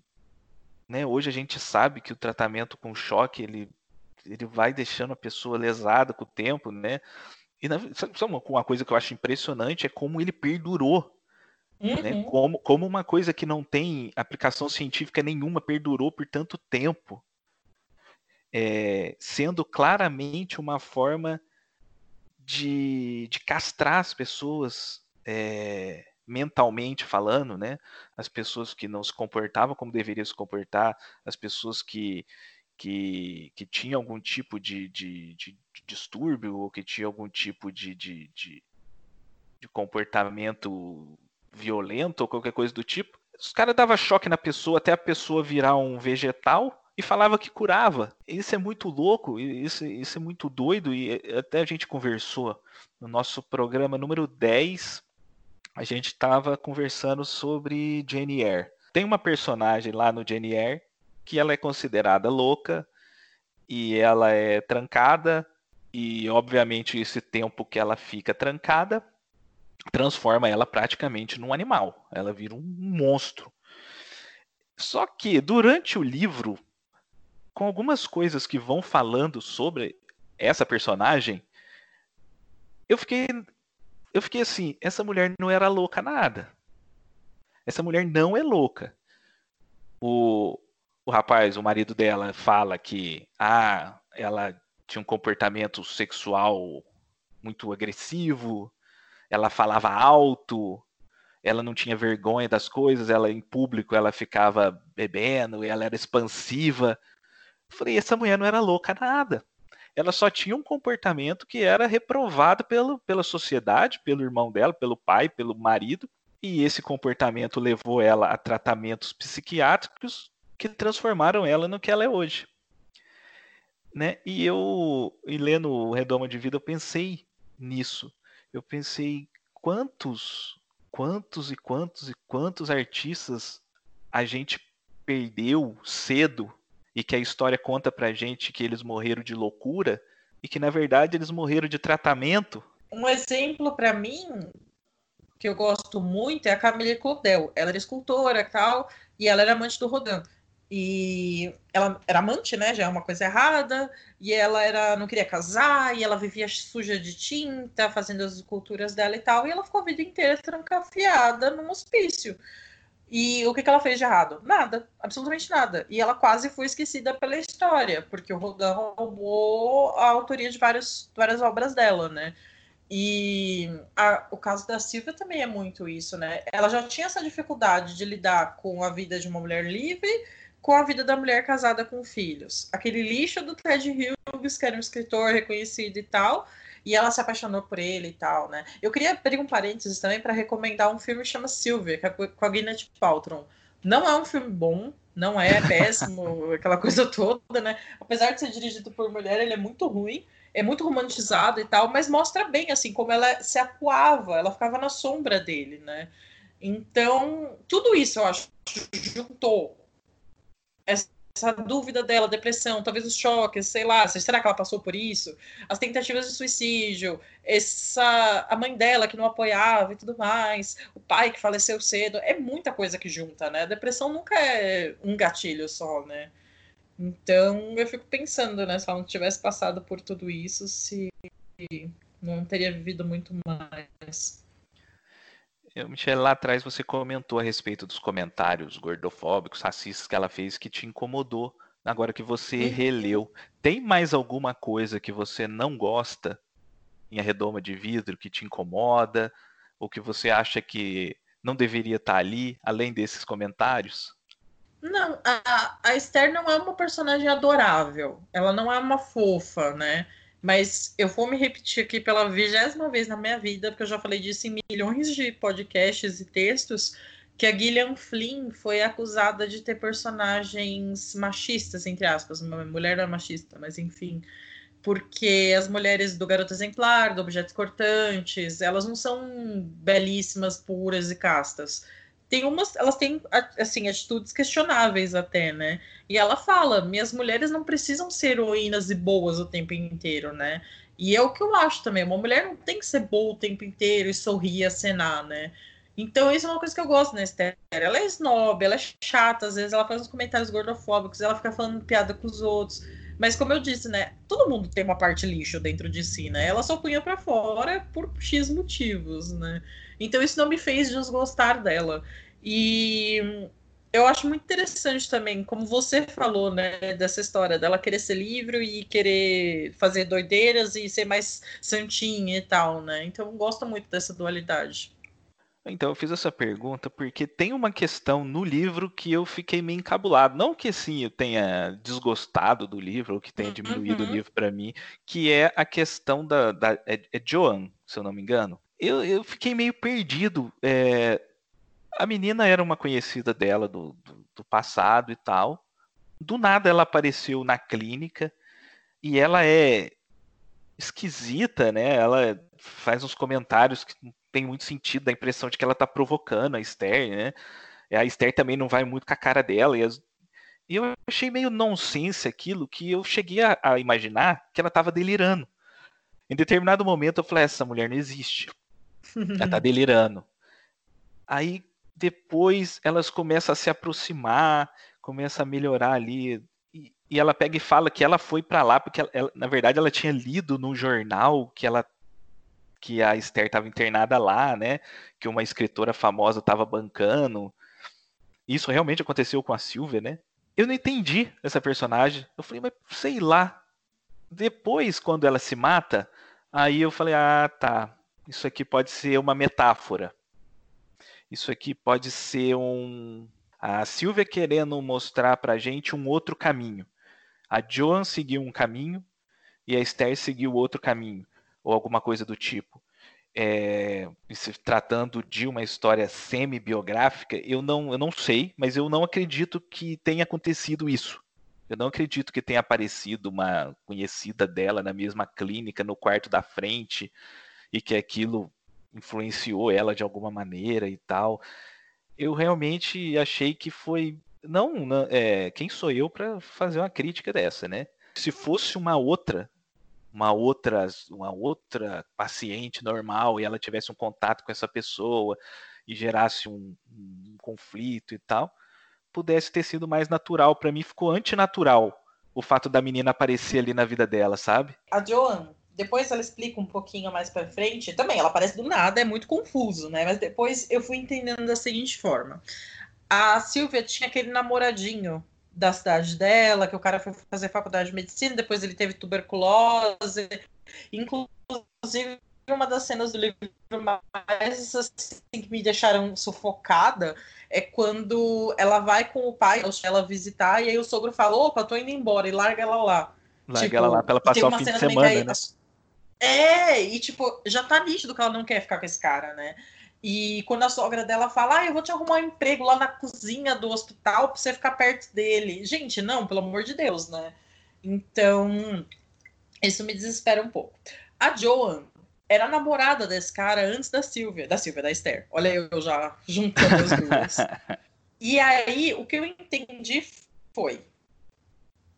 Né? Hoje a gente sabe que o tratamento com choque ele, ele vai deixando a pessoa lesada com o tempo, né? E sabe uma coisa que eu acho impressionante é como ele perdurou. Né? Uhum. Né? Como, como uma coisa que não tem aplicação científica nenhuma perdurou por tanto tempo. É, sendo claramente uma forma de, de castrar as pessoas é, mentalmente falando, né? As pessoas que não se comportavam como deveriam se comportar, as pessoas que, que, que tinham algum tipo de, de, de, de distúrbio ou que tinham algum tipo de, de, de, de comportamento violento ou qualquer coisa do tipo. Os caras davam choque na pessoa até a pessoa virar um vegetal e falava que curava. Isso é muito louco, isso, isso é muito doido, e até a gente conversou no nosso programa número 10 a gente estava conversando sobre Jane Eyre. Tem uma personagem lá no Jane Eyre que ela é considerada louca e ela é trancada e obviamente esse tempo que ela fica trancada transforma ela praticamente num animal. Ela vira um monstro. Só que durante o livro, com algumas coisas que vão falando sobre essa personagem, eu fiquei eu fiquei assim, essa mulher não era louca nada. Essa mulher não é louca. O, o rapaz, o marido dela, fala que ah, ela tinha um comportamento sexual muito agressivo, ela falava alto, ela não tinha vergonha das coisas, ela em público ela ficava bebendo, ela era expansiva. Eu falei, essa mulher não era louca nada. Ela só tinha um comportamento que era reprovado pelo, pela sociedade, pelo irmão dela, pelo pai, pelo marido, e esse comportamento levou ela a tratamentos psiquiátricos que transformaram ela no que ela é hoje. Né? E eu, e lendo o Redoma de Vida, eu pensei nisso. Eu pensei quantos, quantos e quantos e quantos artistas a gente perdeu cedo e que a história conta pra gente que eles morreram de loucura e que na verdade eles morreram de tratamento. Um exemplo para mim que eu gosto muito é a Camille Claudel. Ela era escultora tal, e ela era amante do Rodin. E ela era amante, né? Já é uma coisa errada. E ela era não queria casar, e ela vivia suja de tinta, fazendo as esculturas dela e tal. E ela ficou a vida inteira trancafiada num hospício. E o que, que ela fez de errado? Nada, absolutamente nada. E ela quase foi esquecida pela história, porque o Rodin roubou a autoria de várias, várias obras dela, né? E a, o caso da Silvia também é muito isso, né? Ela já tinha essa dificuldade de lidar com a vida de uma mulher livre, com a vida da mulher casada com filhos. Aquele lixo do Ted Hughes, que era um escritor reconhecido e tal, e ela se apaixonou por ele e tal, né? Eu queria abrir um parênteses também para recomendar um filme que chama Silvia, que é com a Gwyneth Paltrow. Não é um filme bom, não é péssimo, [laughs] aquela coisa toda, né? Apesar de ser dirigido por mulher, ele é muito ruim, é muito romantizado e tal, mas mostra bem, assim, como ela se acuava, ela ficava na sombra dele, né? Então, tudo isso, eu acho, juntou essa essa dúvida dela, depressão, talvez os choques, sei lá, será que ela passou por isso? As tentativas de suicídio, essa a mãe dela que não apoiava e tudo mais, o pai que faleceu cedo, é muita coisa que junta, né? A depressão nunca é um gatilho só, né? Então eu fico pensando, né, se ela não tivesse passado por tudo isso, se não teria vivido muito mais. Michelle, lá atrás você comentou a respeito dos comentários gordofóbicos, racistas que ela fez que te incomodou. Agora que você uhum. releu, tem mais alguma coisa que você não gosta em A Redoma de Vidro que te incomoda? Ou que você acha que não deveria estar ali, além desses comentários? Não, a, a Esther não é uma personagem adorável. Ela não é uma fofa, né? Mas eu vou me repetir aqui pela vigésima vez na minha vida, porque eu já falei disso em milhões de podcasts e textos, que a Gillian Flynn foi acusada de ter personagens machistas, entre aspas. Uma mulher não é machista, mas enfim. Porque as mulheres do Garoto Exemplar, do Objetos Cortantes, elas não são belíssimas, puras e castas tem umas, elas têm assim atitudes questionáveis até, né? E ela fala, minhas mulheres não precisam ser heroínas e boas o tempo inteiro, né? E é o que eu acho também, uma mulher não tem que ser boa o tempo inteiro e sorrir acenar, né? Então isso é uma coisa que eu gosto na Esther. Ela é snob, ela é chata, às vezes ela faz uns comentários gordofóbicos, ela fica falando piada com os outros. Mas como eu disse, né? Todo mundo tem uma parte lixo dentro de si, né? Ela só punha para fora por X motivos, né? Então isso não me fez desgostar dela. E eu acho muito interessante também, como você falou, né, dessa história dela querer ser livre e querer fazer doideiras e ser mais santinha e tal, né? Então eu gosto muito dessa dualidade. Então, eu fiz essa pergunta porque tem uma questão no livro que eu fiquei meio encabulado. Não que assim eu tenha desgostado do livro ou que tenha diminuído uhum. o livro para mim, que é a questão da. da é, é Joan, se eu não me engano. Eu, eu fiquei meio perdido. É, a menina era uma conhecida dela do, do, do passado e tal. Do nada ela apareceu na clínica e ela é esquisita, né? Ela faz uns comentários que tem muito sentido, dá a impressão de que ela tá provocando a Esther, né? A Esther também não vai muito com a cara dela. E, as... e eu achei meio nonsense aquilo que eu cheguei a, a, imaginar que ela tava delirando. Em determinado momento eu falei, essa mulher não existe. Ela tá [laughs] delirando. Aí depois elas começam a se aproximar, começa a melhorar ali. E, e ela pega e fala que ela foi para lá porque ela, ela, na verdade ela tinha lido num jornal que ela que a Esther estava internada lá, né? Que uma escritora famosa estava bancando. Isso realmente aconteceu com a Silvia, né? Eu não entendi essa personagem. Eu falei, mas sei lá. Depois, quando ela se mata, aí eu falei, ah, tá. Isso aqui pode ser uma metáfora. Isso aqui pode ser um. A Silvia querendo mostrar pra gente um outro caminho. A Joan seguiu um caminho e a Esther seguiu outro caminho, ou alguma coisa do tipo. É, se tratando de uma história semi-biográfica, eu não, eu não sei, mas eu não acredito que tenha acontecido isso. Eu não acredito que tenha aparecido uma conhecida dela na mesma clínica, no quarto da frente, e que aquilo influenciou ela de alguma maneira e tal. Eu realmente achei que foi. Não, não é, quem sou eu para fazer uma crítica dessa, né? Se fosse uma outra uma outra, uma outra paciente normal e ela tivesse um contato com essa pessoa e gerasse um, um conflito e tal, pudesse ter sido mais natural. Para mim ficou antinatural o fato da menina aparecer ali na vida dela, sabe? A Joan, depois ela explica um pouquinho mais para frente, também ela aparece do nada, é muito confuso, né? Mas depois eu fui entendendo da seguinte forma. A Silvia tinha aquele namoradinho da cidade dela, que o cara foi fazer faculdade de medicina, depois ele teve tuberculose. Inclusive, uma das cenas do livro mais assim, que me deixaram sufocada é quando ela vai com o pai, ela visitar, e aí o sogro fala: opa, tô indo embora, e larga ela lá. Larga tipo, ela lá pra ela passar o fim de semana, né? É, e tipo, já tá nítido que ela não quer ficar com esse cara, né? E quando a sogra dela fala, ah, eu vou te arrumar um emprego lá na cozinha do hospital pra você ficar perto dele. Gente, não, pelo amor de Deus, né? Então, isso me desespera um pouco. A Joan era namorada desse cara antes da Silvia, da Silvia, da Esther. Olha eu já juntando as duas. [laughs] e aí, o que eu entendi foi: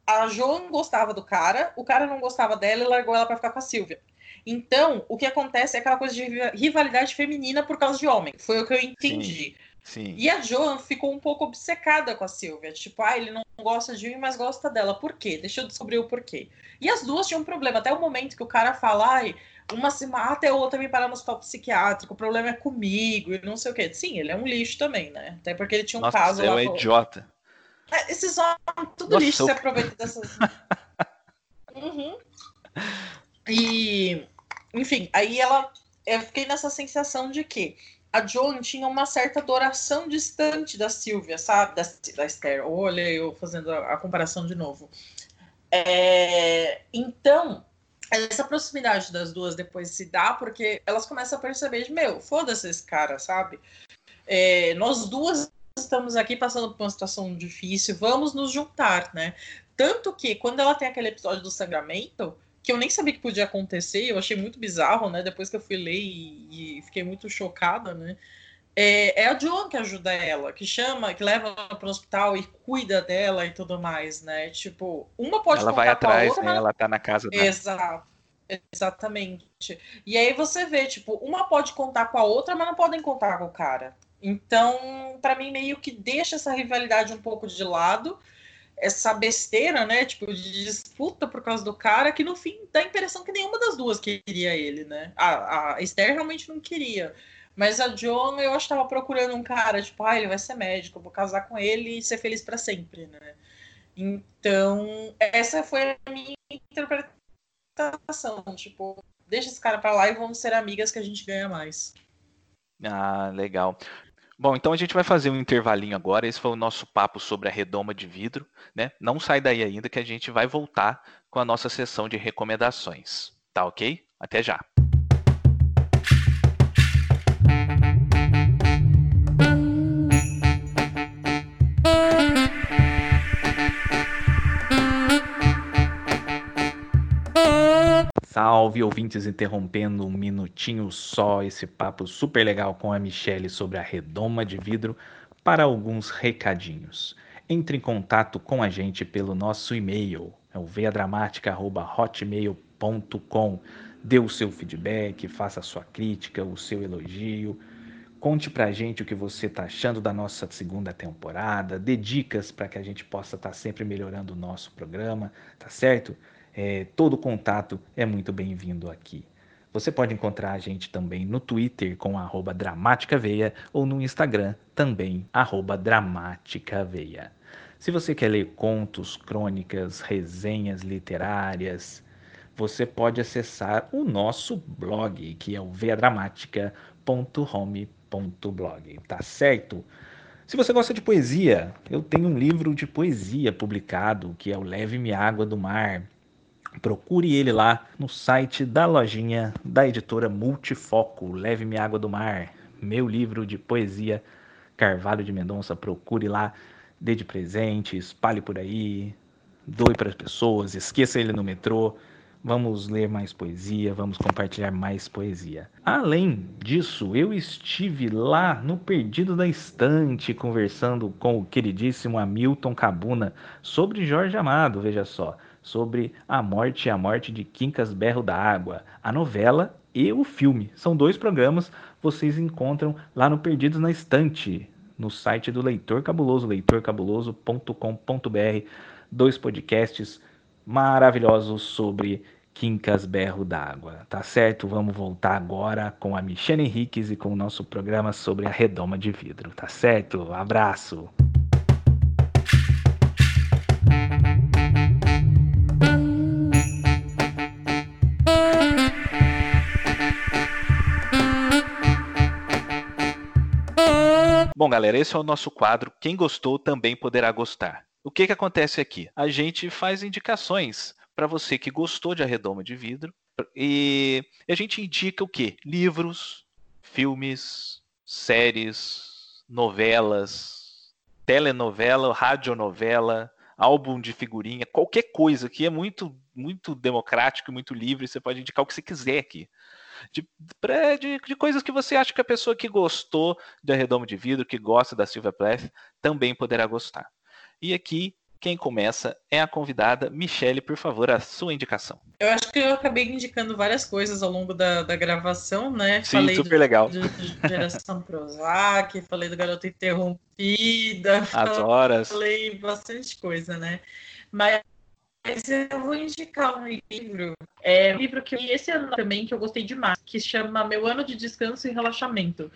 a Joan gostava do cara, o cara não gostava dela e largou ela para ficar com a Silvia. Então, o que acontece é aquela coisa de rivalidade feminina por causa de homem. Foi o que eu entendi. Sim, sim. E a Joan ficou um pouco obcecada com a Silvia. Tipo, ah, ele não gosta de mim, mas gosta dela. Por quê? Deixa eu descobrir o porquê. E as duas tinham um problema. Até o momento que o cara fala, ai, uma se mata e a outra me para no hospital psiquiátrico. O problema é comigo e não sei o quê. Sim, ele é um lixo também, né? Até porque ele tinha um Nossa, caso é lá. um idiota. É, esses homens, tudo Nossa, lixo, eu... se aproveita dessas. [laughs] uhum. E enfim, aí ela. Eu fiquei nessa sensação de que a Joan tinha uma certa adoração distante da Silvia, sabe? Da, da Esther. Olha, eu fazendo a, a comparação de novo. É, então, essa proximidade das duas depois se dá porque elas começam a perceber de, meu, foda-se esse cara, sabe? É, nós duas estamos aqui passando por uma situação difícil, vamos nos juntar, né? Tanto que quando ela tem aquele episódio do sangramento, que eu nem sabia que podia acontecer, eu achei muito bizarro, né? Depois que eu fui ler e, e fiquei muito chocada, né? É, é, a Joan que ajuda ela, que chama, que leva ela para o hospital e cuida dela e tudo mais, né? Tipo, uma pode ela vai atrás, outra, né? Mas... Ela tá na casa dela. Exato. Exatamente. E aí você vê, tipo, uma pode contar com a outra, mas não podem contar com o cara. Então, para mim, meio que deixa essa rivalidade um pouco de lado essa besteira, né? Tipo, de disputa por causa do cara, que no fim dá a impressão que nenhuma das duas queria ele, né? A, a Esther realmente não queria. Mas a John, eu acho que tava procurando um cara, tipo, ah, ele vai ser médico, vou casar com ele e ser feliz para sempre, né? Então, essa foi a minha interpretação. Tipo, deixa esse cara para lá e vamos ser amigas que a gente ganha mais. Ah, legal. Bom, então a gente vai fazer um intervalinho agora. Esse foi o nosso papo sobre a redoma de vidro, né? Não sai daí ainda que a gente vai voltar com a nossa sessão de recomendações. Tá ok? Até já. Salve ouvintes, interrompendo um minutinho só esse papo super legal com a Michelle sobre a redoma de vidro para alguns recadinhos. Entre em contato com a gente pelo nosso e-mail, é o veiadramática.hotmail.com. Dê o seu feedback, faça a sua crítica, o seu elogio. Conte pra gente o que você tá achando da nossa segunda temporada, dê dicas para que a gente possa estar tá sempre melhorando o nosso programa, tá certo? É, todo contato é muito bem-vindo aqui. Você pode encontrar a gente também no Twitter com arroba dramaticaveia ou no Instagram também arroba dramaticaveia. Se você quer ler contos, crônicas, resenhas literárias, você pode acessar o nosso blog, que é o veadramática.home.blog, tá certo? Se você gosta de poesia, eu tenho um livro de poesia publicado, que é o Leve-me Água do Mar, Procure ele lá no site da lojinha da editora Multifoco. Leve-me Água do Mar, meu livro de poesia Carvalho de Mendonça. Procure lá, dê de presente, espalhe por aí, doe para as pessoas, esqueça ele no metrô. Vamos ler mais poesia, vamos compartilhar mais poesia. Além disso, eu estive lá no Perdido da Estante conversando com o queridíssimo Hamilton Cabuna sobre Jorge Amado, veja só, sobre A Morte e a Morte de Quincas Berro da Água, a novela e o filme. São dois programas, vocês encontram lá no Perdidos na Estante, no site do Leitor Cabuloso, leitorcabuloso.com.br. Dois podcasts maravilhosos sobre Quincas Berro d'Água. Tá certo? Vamos voltar agora com a Michelle Henriques e com o nosso programa sobre a redoma de vidro. Tá certo? Abraço! Bom, galera, esse é o nosso quadro. Quem gostou também poderá gostar. O que, que acontece aqui? A gente faz indicações para você que gostou de A Redoma de Vidro. E a gente indica o quê? Livros, filmes, séries, novelas, telenovela, radionovela, álbum de figurinha, qualquer coisa que é muito muito democrático, muito livre, você pode indicar o que você quiser aqui. De, de, de, coisas que você acha que a pessoa que gostou de Arredomo de Vidro, que gosta da Silvia Plath, também poderá gostar. E aqui quem começa é a convidada Michele, por favor, a sua indicação. Eu acho que eu acabei indicando várias coisas ao longo da, da gravação, né? Sim, falei super do, legal. De, de Geração Prozac, [laughs] falei do Garoto Interrompida. As [laughs] horas. Falei bastante coisa, né? Mas eu vou indicar um livro, é um livro que eu li esse ano também, que eu gostei demais, que chama Meu Ano de Descanso e Relaxamento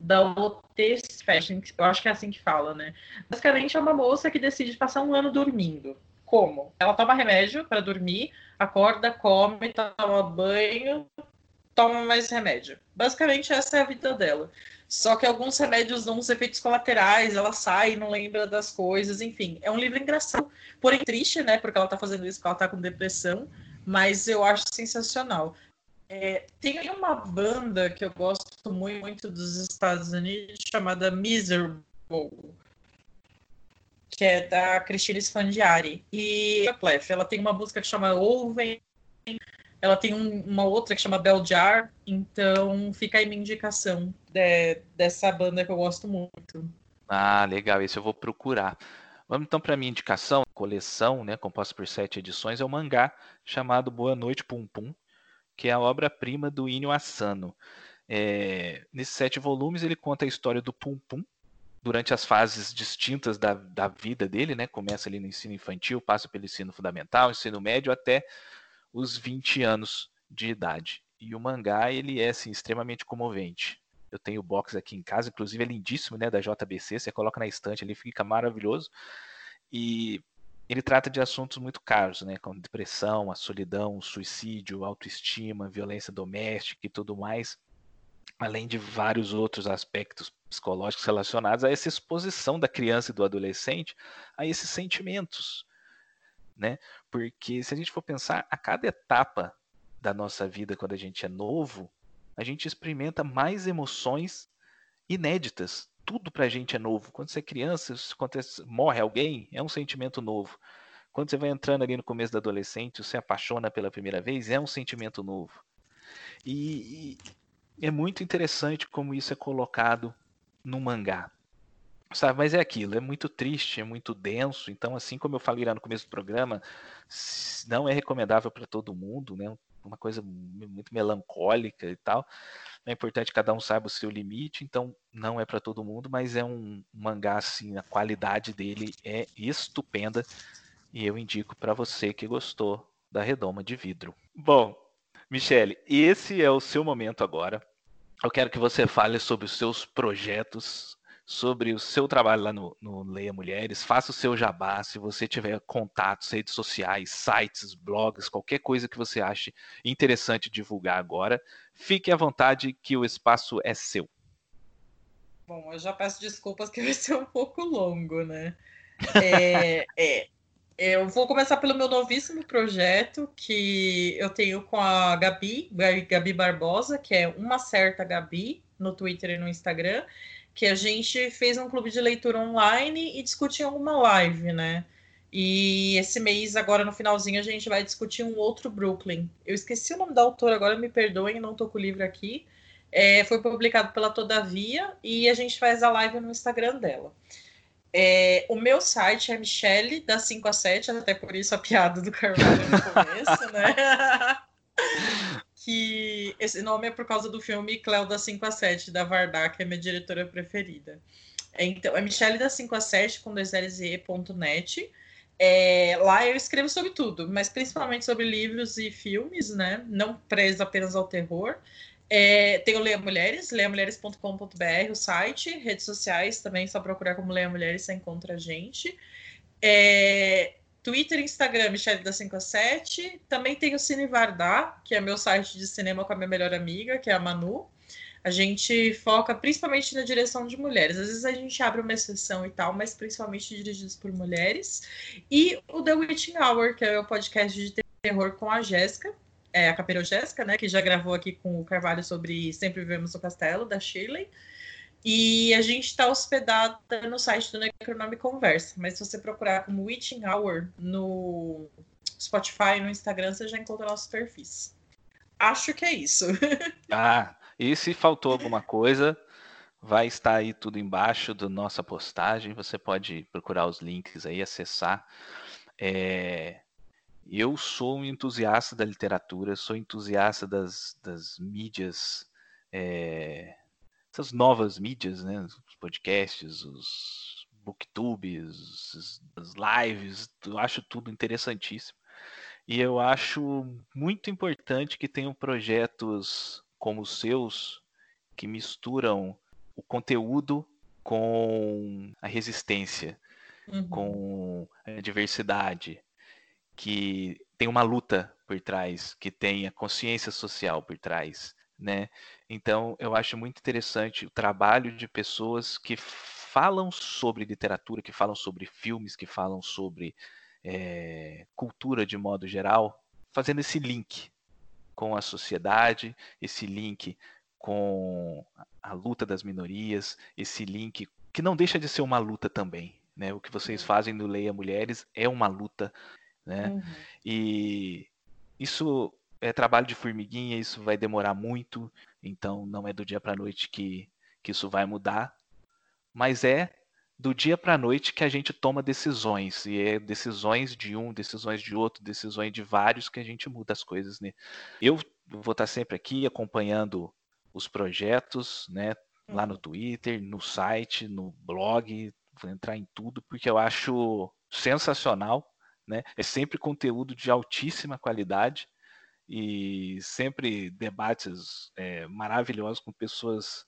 da OT Fashion, eu acho que é assim que fala, né? Basicamente é uma moça que decide passar um ano dormindo. Como? Ela toma remédio para dormir, acorda, come, toma banho, toma mais remédio. Basicamente essa é a vida dela. Só que alguns remédios dão uns efeitos colaterais, ela sai, não lembra das coisas, enfim. É um livro engraçado, porém triste, né? Porque ela tá fazendo isso porque ela tá com depressão, mas eu acho sensacional. É, tem uma banda que eu gosto muito, muito dos Estados Unidos chamada Miserable, que é da Cristina Sfandiari. E a Plef, ela tem uma música que chama Oven, ela tem um, uma outra que chama Bell Jar, então fica aí minha indicação de, dessa banda que eu gosto muito. Ah, legal, esse eu vou procurar. Vamos então para minha indicação, coleção, né, composta por sete edições, é um mangá chamado Boa Noite Pum Pum, que é a obra-prima do Inyo Asano. É, nesses sete volumes ele conta a história do Pum Pum durante as fases distintas da, da vida dele, né? Começa ali no ensino infantil, passa pelo ensino fundamental, ensino médio até os 20 anos de idade. E o mangá ele é assim, extremamente comovente. Eu tenho o box aqui em casa, inclusive é lindíssimo, né, da JBC, você coloca na estante ali, fica maravilhoso. E ele trata de assuntos muito caros, né, como depressão, a solidão, suicídio, autoestima, violência doméstica e tudo mais, além de vários outros aspectos psicológicos relacionados a essa exposição da criança e do adolescente a esses sentimentos, né? Porque se a gente for pensar, a cada etapa da nossa vida quando a gente é novo, a gente experimenta mais emoções inéditas tudo pra gente é novo. Quando você é criança, quando morre alguém, é um sentimento novo. Quando você vai entrando ali no começo da adolescente, você apaixona pela primeira vez, é um sentimento novo. E, e é muito interessante como isso é colocado no mangá. Sabe, mas é aquilo, é muito triste, é muito denso. Então, assim como eu falei lá no começo do programa, não é recomendável para todo mundo, né? Uma coisa muito melancólica e tal. É importante que cada um saiba o seu limite, então não é para todo mundo, mas é um mangá assim, a qualidade dele é estupenda e eu indico para você que gostou da Redoma de Vidro. Bom, Michele, esse é o seu momento agora. Eu quero que você fale sobre os seus projetos sobre o seu trabalho lá no, no, Leia Mulheres, faça o seu jabá, se você tiver contatos, redes sociais, sites, blogs, qualquer coisa que você ache interessante divulgar agora, fique à vontade que o espaço é seu. Bom, eu já peço desculpas que [laughs] vai ser um pouco longo, né? É, é, Eu vou começar pelo meu novíssimo projeto que eu tenho com a Gabi, Gabi Barbosa, que é uma certa Gabi, no Twitter e no Instagram, que a gente fez um clube de leitura online e discutiu alguma live, né? E esse mês, agora no finalzinho, a gente vai discutir um outro Brooklyn. Eu esqueci o nome da autora, agora me perdoem, não tô com o livro aqui. É, foi publicado pela Todavia e a gente faz a live no Instagram dela. É, o meu site é Michele, da 5 a 7, até por isso a piada do Carvalho no começo, né? [laughs] que esse nome é por causa do filme Cléo da 5 a 7, da Vardar, que é minha diretora preferida. Então, é Michele da 5 a 7 com 2lze.net. É, lá eu escrevo sobre tudo, mas principalmente sobre livros e filmes, né? Não preso apenas ao terror. É, tem o Leia Mulheres, leiamulheres.com.br, o site, redes sociais também, só procurar como Leia Mulheres, você encontra a gente. É, Twitter, Instagram, Michelle da 57. Também tem o Cine Vardar, que é meu site de cinema com a minha melhor amiga, que é a Manu. A gente foca principalmente na direção de mulheres. Às vezes a gente abre uma exceção e tal, mas principalmente dirigidos por mulheres. E o The Witching Hour, que é o podcast de terror com a Jéssica, é, a Capeira Jéssica, né, que já gravou aqui com o Carvalho sobre Sempre Vivemos no Castelo, da Shirley. E a gente está hospedada no site do Necronome Conversa. Mas se você procurar como Witching Hour no Spotify, no Instagram, você já encontra nossos perfis. Acho que é isso. [laughs] ah, e se faltou alguma coisa, vai estar aí tudo embaixo da nossa postagem. Você pode procurar os links aí, acessar. É, eu sou um entusiasta da literatura, sou entusiasta das, das mídias, é, essas novas mídias, né? Os podcasts, os booktubes, as lives, eu acho tudo interessantíssimo. E eu acho muito importante que tenham projetos como os seus que misturam o conteúdo com a resistência, uhum. com a diversidade, que tem uma luta por trás, que tem a consciência social por trás, né? Então, eu acho muito interessante o trabalho de pessoas que falam sobre literatura, que falam sobre filmes, que falam sobre é, cultura de modo geral, fazendo esse link com a sociedade, esse link com a luta das minorias, esse link que não deixa de ser uma luta também. Né? O que vocês fazem no Leia Mulheres é uma luta né? Uhum. E isso é trabalho de formiguinha, isso vai demorar muito, então não é do dia para a noite que, que isso vai mudar, mas é do dia para a noite que a gente toma decisões, e é decisões de um, decisões de outro, decisões de vários que a gente muda as coisas. Né? Eu vou estar sempre aqui acompanhando os projetos, né? Lá no uhum. Twitter, no site, no blog, vou entrar em tudo, porque eu acho sensacional né? É sempre conteúdo de altíssima qualidade e sempre debates é, maravilhosos com pessoas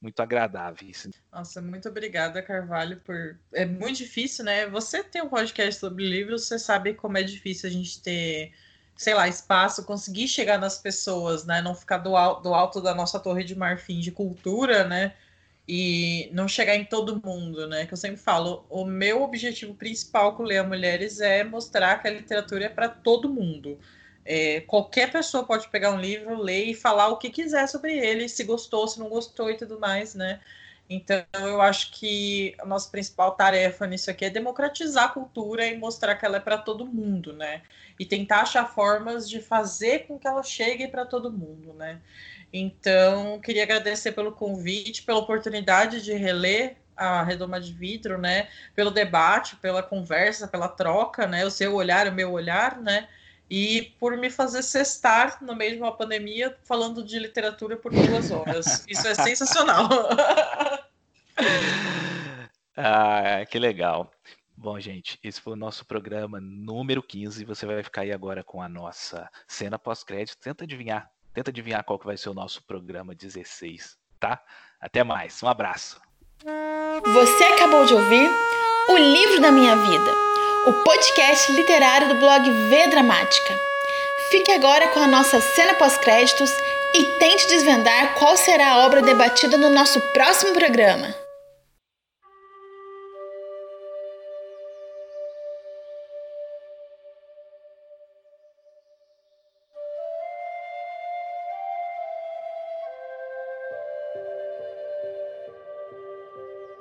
muito agradáveis. Nossa, muito obrigada, Carvalho, por. É muito difícil, né? Você tem um podcast sobre livros, você sabe como é difícil a gente ter, sei lá, espaço, conseguir chegar nas pessoas, né? Não ficar do, do alto da nossa torre de marfim de cultura, né? e não chegar em todo mundo, né? Que eu sempre falo, o meu objetivo principal com Leia Mulheres é mostrar que a literatura é para todo mundo. É, qualquer pessoa pode pegar um livro, ler e falar o que quiser sobre ele, se gostou, se não gostou e tudo mais, né? Então, eu acho que a nossa principal tarefa nisso aqui é democratizar a cultura e mostrar que ela é para todo mundo, né? E tentar achar formas de fazer com que ela chegue para todo mundo, né? Então, queria agradecer pelo convite, pela oportunidade de reler a Redoma de Vidro, né? Pelo debate, pela conversa, pela troca, né? O seu olhar, o meu olhar, né? E por me fazer cestar no meio de uma pandemia falando de literatura por duas horas. Isso é sensacional. [laughs] ah, que legal. Bom, gente, esse foi o nosso programa número 15. Você vai ficar aí agora com a nossa cena pós-crédito. Tenta adivinhar Tenta adivinhar qual que vai ser o nosso programa 16, tá? Até mais. Um abraço. Você acabou de ouvir O Livro da Minha Vida, o podcast literário do blog V Dramática. Fique agora com a nossa cena pós-créditos e tente desvendar qual será a obra debatida no nosso próximo programa.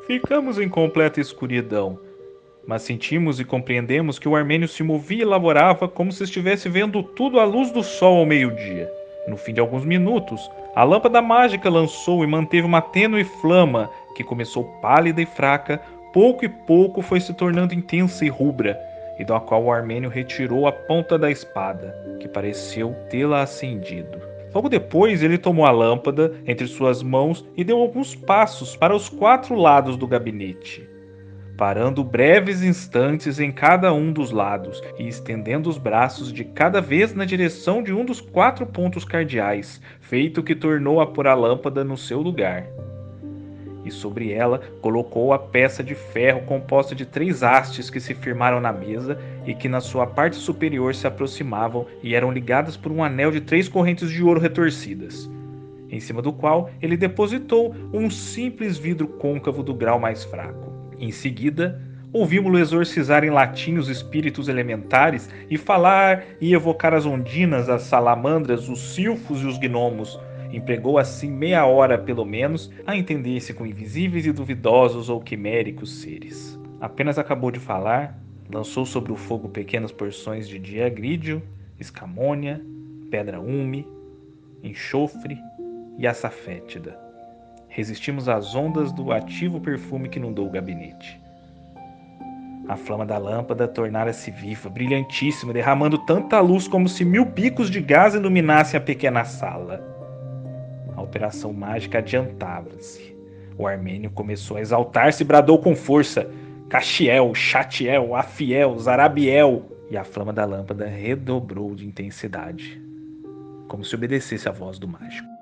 Ficamos em completa escuridão mas sentimos e compreendemos que o armênio se movia e laborava como se estivesse vendo tudo à luz do sol ao meio-dia. No fim de alguns minutos, a lâmpada mágica lançou e manteve uma tênue flama que começou pálida e fraca, pouco e pouco foi se tornando intensa e rubra, e da qual o armênio retirou a ponta da espada, que pareceu tê-la acendido. Logo depois, ele tomou a lâmpada entre suas mãos e deu alguns passos para os quatro lados do gabinete parando breves instantes em cada um dos lados e estendendo os braços de cada vez na direção de um dos quatro pontos cardeais, feito que tornou a pôr a lâmpada no seu lugar. E sobre ela colocou a peça de ferro composta de três hastes que se firmaram na mesa e que na sua parte superior se aproximavam e eram ligadas por um anel de três correntes de ouro retorcidas em cima do qual ele depositou um simples vidro côncavo do grau mais fraco. Em seguida, ouvimos-lo exorcizar em latim os espíritos elementares e falar e evocar as ondinas, as salamandras, os silfos e os gnomos. Empregou assim meia hora, pelo menos, a entender-se com invisíveis e duvidosos ou quiméricos seres. Apenas acabou de falar, lançou sobre o fogo pequenas porções de diagrídio, escamônia, pedra úme, enxofre e açafétida resistimos às ondas do ativo perfume que inundou o gabinete. A flama da lâmpada tornara-se viva, brilhantíssima, derramando tanta luz como se mil picos de gás iluminassem a pequena sala. A operação mágica adiantava-se. O armênio começou a exaltar-se e bradou com força: Caxiel, Chatiel, Afiel, Zarabiel. E a flama da lâmpada redobrou de intensidade, como se obedecesse à voz do mágico.